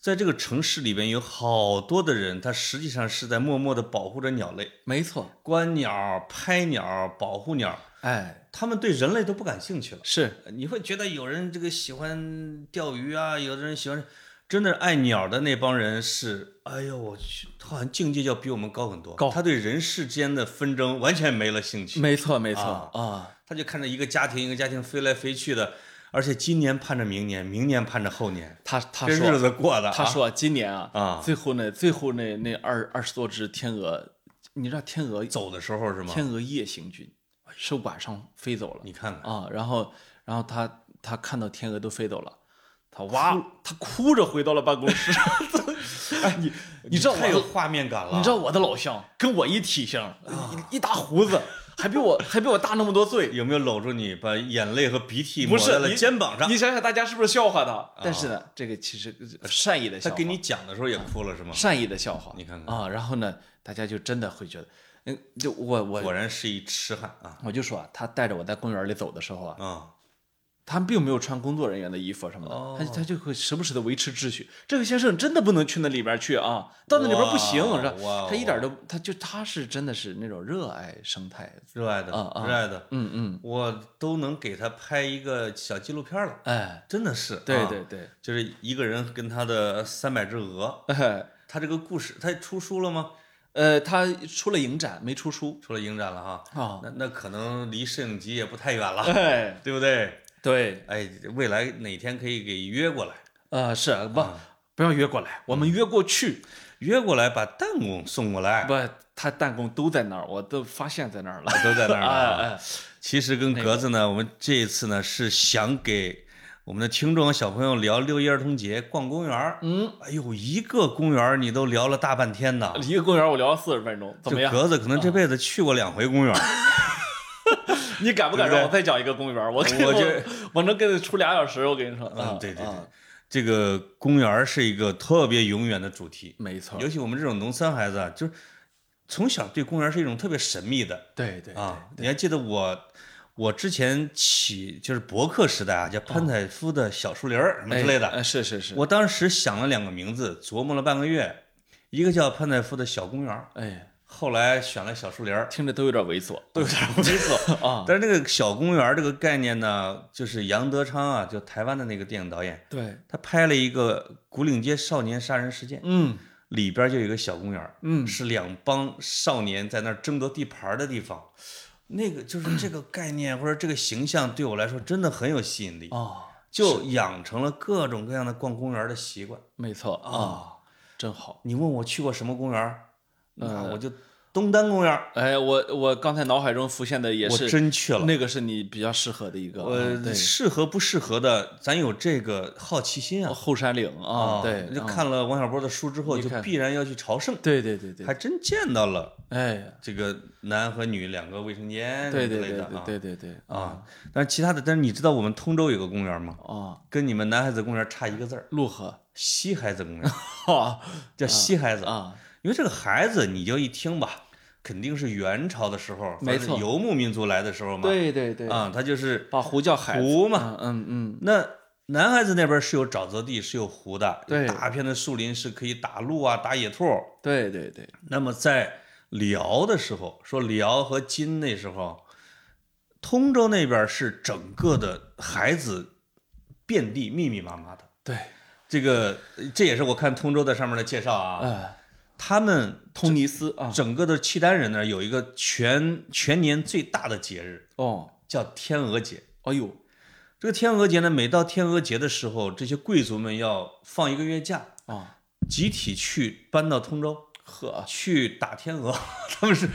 在这个城市里边有好多的人，他实际上是在默默地保护着鸟类，没错，观鸟、拍鸟、保护鸟，哎，他们对人类都不感兴趣了。是。你会觉得有人这个喜欢钓鱼啊，有的人喜欢，真的爱鸟的那帮人是，哎呦我去，他好像境界要比我们高很多。高他对人世间的纷争完全没了兴趣，没错没错啊，他就看着一个家庭一个家庭飞来飞去的，而且今年盼着明年，明年盼着后年，他他这日子过的啊。他说今年啊啊最后那最后那那二二十多只天鹅，你知道天鹅走的时候是吗？天鹅夜行军是晚上飞走了你看看，啊，然后然后他他看到天鹅都飞走了，他哇他哭着回到了办公室，哎你你知道我太有画面感了。你知道我的老乡跟我一体型，一一大胡子，还比我还比我大那么多岁。有没有搂住你，把眼泪和鼻涕抹在了肩膀上？你想想，大家是不是笑话他？但是呢，这个其实善意的笑话，他给你讲的时候也哭了是吗？善意的笑话，你看看啊，然后呢，大家就真的会觉得，嗯，就我我果然是一痴汉啊我就说啊，他带着我在公园里走的时候啊，啊！他并没有穿工作人员的衣服什么的，哦。他他就会时不时的维持秩序。这位先生真的不能去那里边去啊，到那里边不行，是吧？他一点都，他就他是真的是那种热爱生态，热爱的，热爱的，嗯嗯，我都能给他拍一个小纪录片了，哎，真的是。啊。对对。对，就是一个人跟他的三百只鹅，哎，他这个故事，他出书了吗？呃，他出了影展，没出书。出了影展了哈，啊，那那可能离摄影集也不太远了，哎，对不对？对，哎，未来哪天可以给约过来，呃，是不不要约过来，我们约过去，约过来把弹弓送过来，不，他弹弓都在那儿，我都发现在那儿了，都在那儿了啊。哎哎，其实跟格子呢，我们这一次呢是想给我们的听众和小朋友聊六一儿童节逛公园儿。嗯，哎呦，一个公园儿你都聊了大半天呢。一个公园我聊了四十分钟，怎么样？格子可能这辈子去过两回公园儿，你敢不敢让我再讲一个公园？我我我觉我能跟你出俩小时，我跟你说。啊嗯，对对对啊，这个公园是一个特别永远的主题，没错，尤其我们这种农村孩子啊，就是从小对公园是一种特别神秘的对对啊。你还记得我？我之前起就是博客时代啊，叫潘采夫的小树林儿什么之类的，哎是是是，我当时想了两个名字，琢磨了半个月，一个叫潘采夫的小公园儿，哎，后来选了小树林儿。听着都有点猥琐，都有点猥琐 啊。但是这个小公园这个概念呢，就是杨德昌啊，就台湾的那个电影导演，对，他拍了一个《古岭街少年杀人事件》，嗯里边就有一个小公园儿，嗯，是两帮少年在那儿争夺地盘的地方。那个就是这个概念或者这个形象对我来说真的很有吸引力，哦，就养成了各种各样的逛公园的习惯。没错啊，真好。你问我去过什么公园儿？呃那我就东单公园儿，哎，我我刚才脑海中浮现的也是我，真去了。那个是你比较适合的一个，啊呃，适合不适合的，咱有这个好奇心啊。后山岭啊，对，就啊看了王小波的书之后，就必然要去朝圣，对对对对，还真见到了哎，这个男和女两个卫生间之对对对类的啊。对对对对啊，但是其他的，但是你知道我们通州有个公园吗？啊，跟你们男孩子公园差一个字儿，陆河西孩子公园，啊叫西孩子。啊，因为这个孩子，你就一听吧，肯定是元朝的时候，没错游牧民族来的时候嘛。对对对，啊，他就是把湖叫海子湖嘛。嗯嗯那男孩子那边是有沼泽地，是有湖的，对大片的树林是可以打鹿啊、打野兔。嗯，对对对，那么在辽的时候，说辽和金那时候，通州那边是整个的孩子遍地密密麻麻的。对，这个这也是我看通州的上面的介绍啊，哎，他们突尼斯啊，整个的契丹人呢有一个全全年最大的节日，哦，叫天鹅节。哎呦，这个天鹅节呢，每到天鹅节的时候，这些贵族们要放一个月假，啊，集体去搬到通州呵，去打天鹅，他们是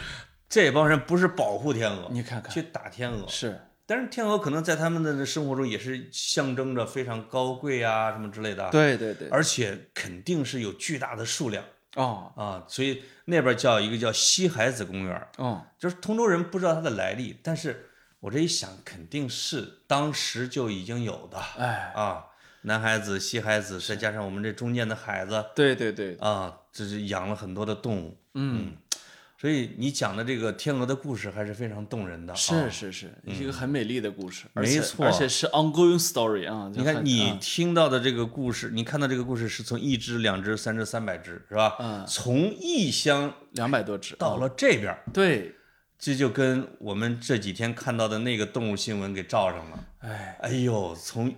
这帮人不是保护天鹅，你看看。去打天鹅。是。但是天鹅可能在他们的生活中也是象征着非常高贵啊什么之类的，对对对，而且肯定是有巨大的数量哦。啊，所以那边叫一个叫西海子公园，哦，就是通州人不知道它的来历，但是我这一想，肯定是当时就已经有的。哎，啊，南海子、西海子，再加上我们这中间的海子。对对对，啊，这是养了很多的动物，嗯，所以你讲的这个天鹅的故事还是非常动人的。是啊是是，一个很美丽的故事，没错而且是 ongoing story 啊，你看，你啊听到的这个故事，你看到这个故事是从一只、两只、三只、三百只，是吧？嗯从异乡两百多只，到了这边儿，对，这就跟我们这几天看到的那个动物新闻给罩上了。哎，哎呦，从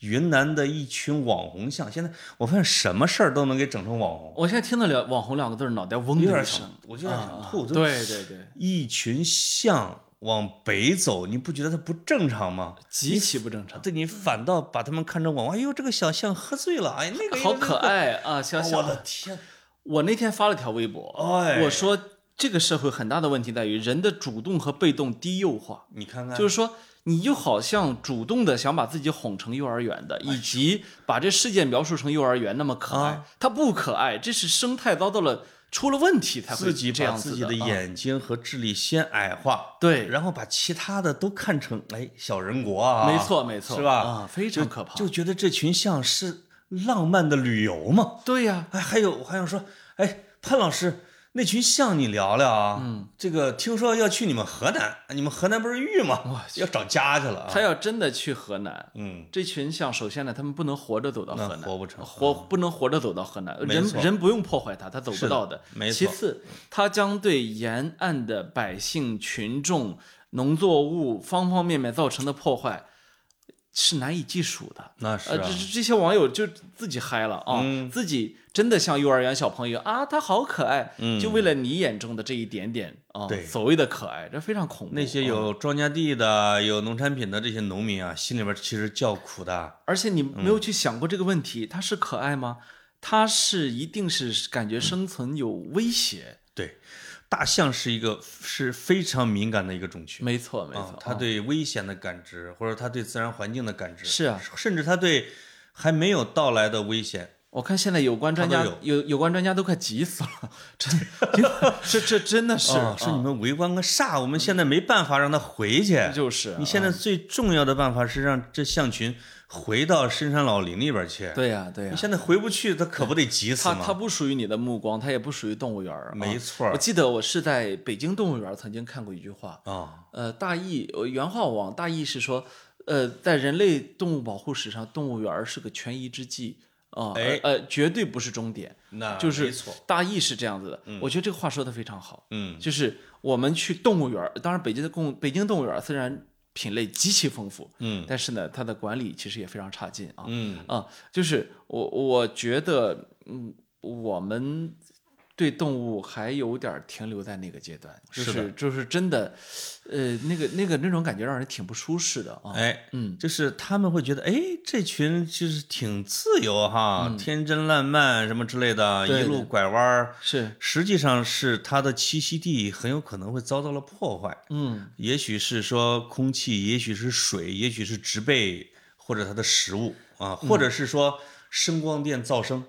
云南的一群网红像，现在我发现什么事儿都能给整成网红，我现在听到了“网红”两个字，脑袋嗡有的一声，，我就有点想啊，吐。就对对对，一群象往北走，你不觉得它不正常吗？极其不正常，对你反倒把他们看成网红，哎呦，这个小象喝醉了，哎，那个好可爱。爱啊，小我小的天！我那天发了条微博，哎我说这个社会很大的问题在于人的主动和被动低幼化，你看看，就是说你就好像主动的想把自己哄成幼儿园哎的，以及把这世界描述成幼儿园那么可爱，啊。它不可爱，这是生态遭到了出了问题才会自己这样把自己的眼睛和智力先矮化，对，然后把其他的都看成哎小人国啊，没错没错，是吧？啊，非常可怕，就觉得这群像是浪漫的旅游嘛。对呀，哎，还有我还想说，哎，潘老师，那群象你聊聊啊。嗯，这个听说要去你们河南，你们河南不是玉吗？要找家去了啊。他要真的去河南。嗯，这群象，首先呢，他们不能活着走到河南，活不成活不能活着走到河南，人人不用破坏它，他走不到的。没错其次，它将对沿岸的百姓、群众、农作物方方面面造成的破坏是难以计数的。呃，那是啊这，这这些网友就自己嗨了啊，嗯自己真的像幼儿园小朋友啊，他好可爱，就为了你眼中的这一点点啊，所谓的可爱，这非常恐怖。那些啊有庄稼地的、有农产品的这些农民啊，心里边其实叫苦的。而且你没嗯有去想过这个问题，他是可爱吗？他是一定是感觉生存有威胁。对，大象是一个是非常敏感的一个种群。没错，没啊错，，它啊对危险的感知，或者它对自然环境的感知，是啊，甚至它对还没有到来的危险，我看现在有关专家有有关专家都快急死了，真的 这这真的是啊是你啊们围观个啥？我们现在没办法让它回去。就是啊你现在最重要的办法是让这象群回到深山老林里边去。对呀对呀你，现在回不去，它可不得急死它它吗？不属于你的目光，它也不属于动物园没错我记得我是在北京动物园曾经看过一句话，啊，呃，大意原话我忘，大意是说，呃，在人类动物保护史上，动物园儿是个权宜之计啊，哎呃，呃绝对不是终点。那就是。大意是这样子的，我觉得这个话说的非常好。嗯，就是我们去动物园儿，当然北京的动北京动物园儿虽然品类极其丰富，嗯但是呢，它的管理其实也非常差劲啊。嗯啊，就是我我觉得，嗯，我们对动物还有点停留在那个阶段，就是是就是真的，呃，那个那个那种感觉让人挺不舒适的啊。哎，嗯，就是他们会觉得，哎，这群就是挺自由哈，天真烂漫什么之类的，一路拐弯儿。是，实际上是它的栖息地很有可能会遭到了破坏，嗯，也许是说空气，也许是水，也许是植被或者它的食物啊，或者是说声光电噪声？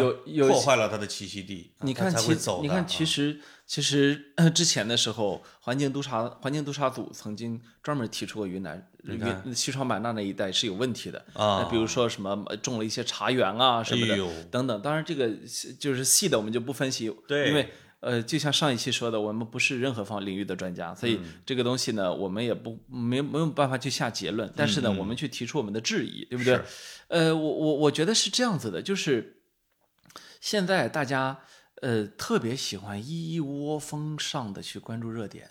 有有破坏了它的栖息地，你看其走。你看其啊实其实呃 之前的时候，环境督察环境督察组曾经专门提出过云南云西双版纳那一带是有问题的啊那比如说什么呃种了一些茶园啊什么的哎等等。当然这个就是细的我们就不分析，对因为。呃，就像上一期说的，我们不是任何方领域的专家，所以嗯这个东西呢，我们也不没没有办法去下结论。但是呢，我们去提出我们的质疑，对不对？呃，我我我觉得是这样子的，就是现在大家呃特别喜欢一窝蜂上的去关注热点。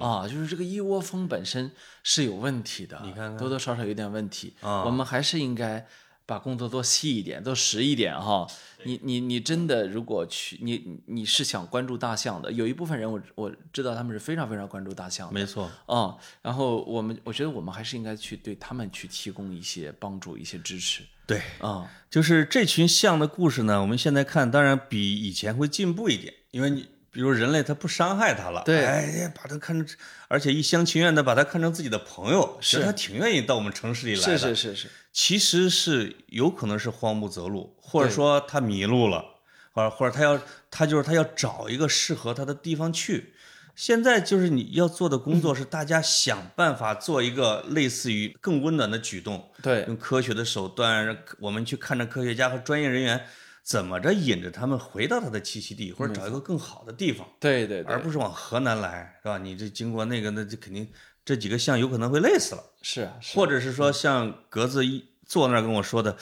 啊，就是这个一窝蜂本身是有问题的，嗯你看看多多少少有点问题。啊我们还是应该把工作做细一点，做实一点哈。你你你真的如果去你你是想关注大象的，有一部分人我我知道他们是非常非常关注大象的。没错，啊、然后我们我觉得我们还是应该去对他们去提供一些帮助、一些支持对，啊、就是这群象的故事呢，我们现在看，当然比以前会进步一点，因为你比如人类他不伤害它了，对。哎呀，把它看成，而且一厢情愿的把它看成自己的朋友，是。觉得他挺愿意到我们城市里来的，是是是是，其实是有可能是慌不择路，或者说他迷路了，或者或者他要他就是他要找一个适合他的地方去。现在就是你要做的工作是大家想办法做一个类似于更温暖的举动，对用科学的手段，让我们去看着科学家和专业人员怎么着引着他们回到他的栖息地，或者找一个更好的地方，对对对，而不是往河南来，是吧？你这经过那个，那就肯定这几个象有可能会累死了。是啊是或者是说像格子一坐那儿跟我说的，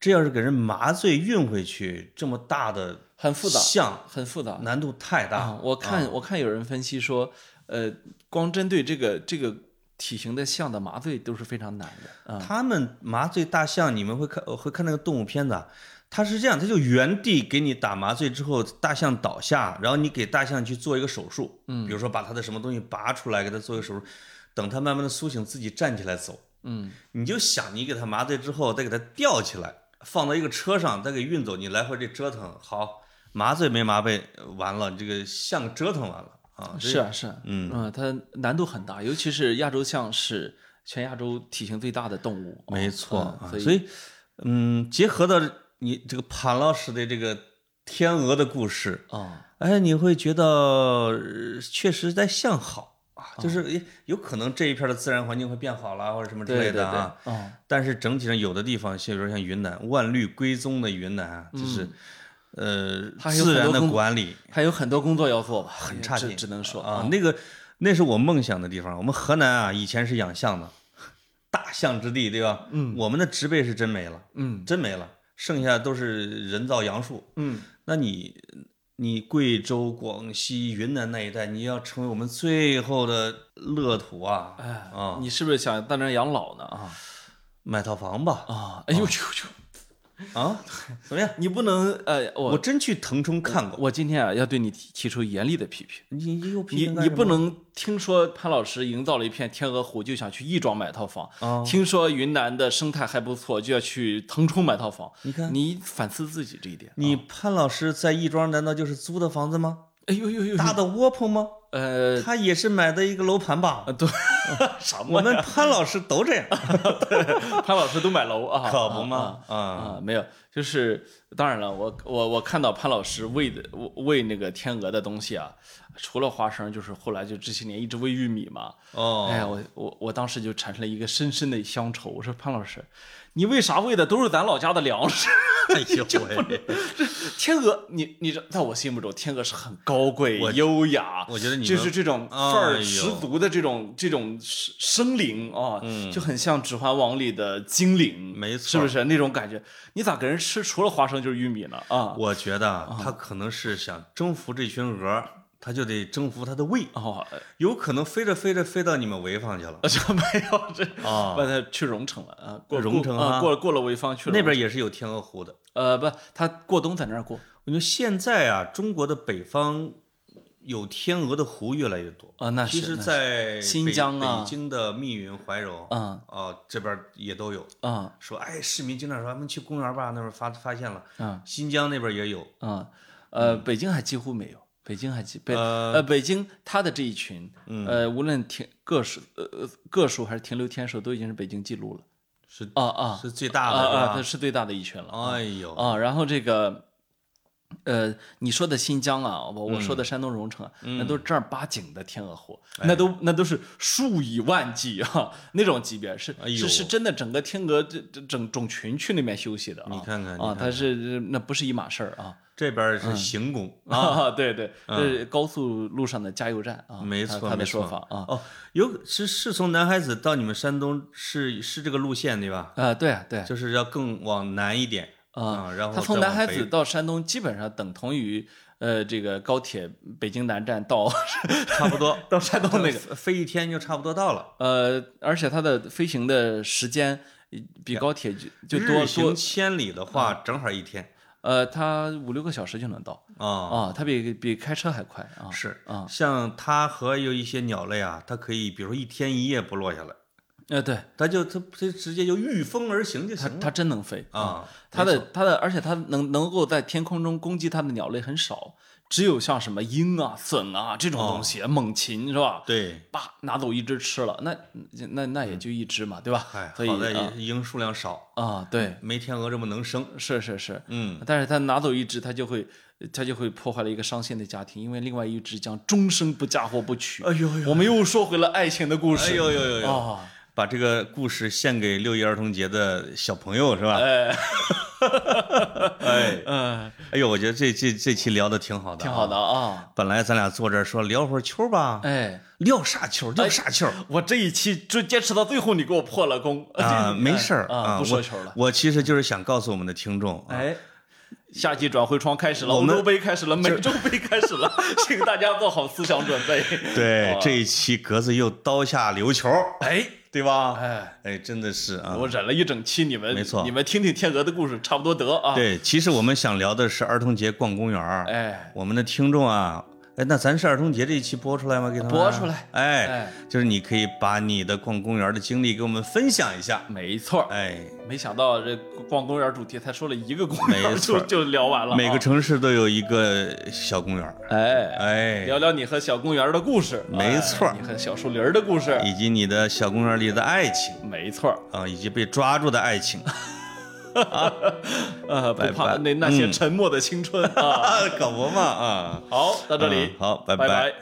这要是给人麻醉运回去，这么大的很复杂，象很复杂。难度太大。啊，我看我看有人分析说，呃，光针对这个这个体型的象的麻醉都是非常难的啊。他们麻醉大象，你们会看会看那个动物片子啊，它是这样，它就原地给你打麻醉之后，大象倒下，然后你给大象去做一个手术，嗯，比如说把它的什么东西拔出来，给它做一个手术，等它慢慢的苏醒，自己站起来走。嗯，你就想你给它麻醉之后，再给它吊起来，放到一个车上，再给运走，你来回这折腾，好，麻醉没麻醉，完了，你这个象折腾完了啊，是啊是啊，嗯它难度很大，尤其是亚洲象是全亚洲体型最大的动物。没错所以所以，嗯，结合到你这个潘老师的这个天鹅的故事，啊，哎，你会觉得呃确实在向好就是诶有可能这一片的自然环境会变好了，或者什么之对对对，类的啊。啊，但是整体上有的地方，像比如像云南万绿归宗的云南啊，就是呃它自然的管理还有很多工作要做吧，很差劲只能说啊，那个那是我梦想的地方。我们河南啊，以前是养象的，大象之地，对吧？嗯，我们的植被是真没了，嗯真没了，剩下都是人造杨树。嗯，那你你贵州、广西、云南那一带，你要成为我们最后的乐土啊！哎啊，你是不是想在那儿养老呢？啊买套房吧啊，哎呦呦呦！啊，怎么样？你不能呃，我我真去腾冲看过。我今天啊要对你提提出严厉的批评。你你又批你不能听说潘老师营造了一片天鹅湖，就想去亦庄买套房；啊？听说云南的生态还不错，就要去腾冲买套房。你看，你反思自己这一点。你潘老师在亦庄难道就是租的房子吗？哎呦呦呦，大的窝棚吗？呃，他也是买的一个楼盘吧？对，什我们？潘老师都这样，潘老师都买楼啊？可不嘛？啊啊，啊，没有，就是当然了，我我我看到潘老师喂的喂那个天鹅的东西啊，除了花生，就是后来就这些年一直喂玉米嘛。哦，哎呀，我我我当时就产生了一个深深的乡愁。我说潘老师，你为啥喂的都是咱老家的粮食？哎呦 喂，天鹅，你你这在我心目中，天鹅是很高贵、优雅，我觉得你就是这种范儿十足的这种这种生生灵啊，就很像《指环王》里的精灵，嗯没错是不是那种感觉？你咋给人吃除了花生就是玉米呢？啊，我觉得啊他可能是想征服这群鹅，他就得征服他的胃，哦，有可能飞着飞着飞到你们潍坊去了 这没有这，啊。把它去荣城了啊，过荣城啊过了，过过了潍坊去了那边也是有天鹅湖的。呃不，他过冬在那儿过我觉得现在啊，中国的北方有天鹅的湖越来越多。啊，那其实，在新疆啊北京的密云、怀柔，嗯啊，这边也都有。啊说，哎，市民经常说，咱们去公园吧，那边发发现了。啊新疆那边也有。啊，呃，北京还几乎没有，北京还几北呃呃，北京他的这一群，呃，无论停个数呃呃个数还是停留天数，都已经是北京记录了。是啊啊是最大啊的，啊，是吧？是最大的一群了。哎呦，啊，然后这个，呃，你说的新疆啊，我我嗯说的山东荣成啊，那都是正儿八经的天鹅湖，哎那都那都是数以万计啊，那种级别是哎是是真的，整个天鹅这这整种群去那边休息的啊。你看看你啊，看它是那不是一码事儿啊。这边是行宫啊，对对，这是高速路上的加油站啊，嗯没错他的错没错说法啊。哦，有是是从南海子到你们山东是是这个路线对吧？啊，对啊对啊就是要更往南一点啊，然后它从南海子到山东，基本上等同于呃这个高铁北京南站到 差不多 到山东那个飞飞一天就差不多到了。呃，而且它的飞行的时间比高铁就就多多，千里的话，正好一天呃，它五六个小时就能到啊。啊，它比比开车还快啊。是啊，像它和有一些鸟类啊，它可以比如说一天一夜不落下来，呃，对，它就它它直接就御风而行就行了它真能飞啊。它的它的，而且它能能够在天空中攻击它的鸟类很少，只有像什么鹰啊、隼啊这种东西，猛禽是吧？对，叭拿走一只吃了，那那那也就一只嘛，对吧？哎，所以好在啊鹰数量少，啊，对，没天鹅这么能生。是是是，嗯，但是他拿走一只，他就会他就会破坏了一个伤心的家庭，因为另外一只将终生不嫁或不娶。哎呦呦，我们又说回了爱情的故事。哎呦呦呦呦，啊，把这个故事献给六一儿童节的小朋友是吧？哎，哎，嗯，哎呦，我觉得这这这期聊的挺好的，挺好。的啊。本来咱俩坐这儿说聊会儿球吧，哎，聊啥球？聊啥球？我这一期就坚持到最后，你给我破了功啊，没事儿啊，不说球了。我我其实就是想告诉我们的听众，啊，哎，夏季转会窗开始了，欧洲杯开始了，美洲杯开始了，请大家做好思想准备。啊对这一期格子又刀下留球，哎对吧？哎，哎，真的是啊。我忍了一整期，你们没错你们听听天鹅的故事，差不多得啊。，对，其实我们想聊的是儿童节逛公园儿。哎，我们的听众啊，哎，那咱是儿童节这一期播出来吗？给他们播出来哎，哎就是你可以把你的逛公园的经历给我们分享一下。没错儿。哎，没想到这逛公园主题才说了一个公园就就聊完了啊。每个城市都有一个小公园儿，哎，哎，聊聊你和小公园的故事，没错哎你和小树林的故事，以及你的小公园里的爱情没错儿。啊，以及被抓住的爱情。呃，不怕那那些嗯。沉默的青春。啊。啊，可不嘛啊！好，到这里。嗯，好，拜。拜拜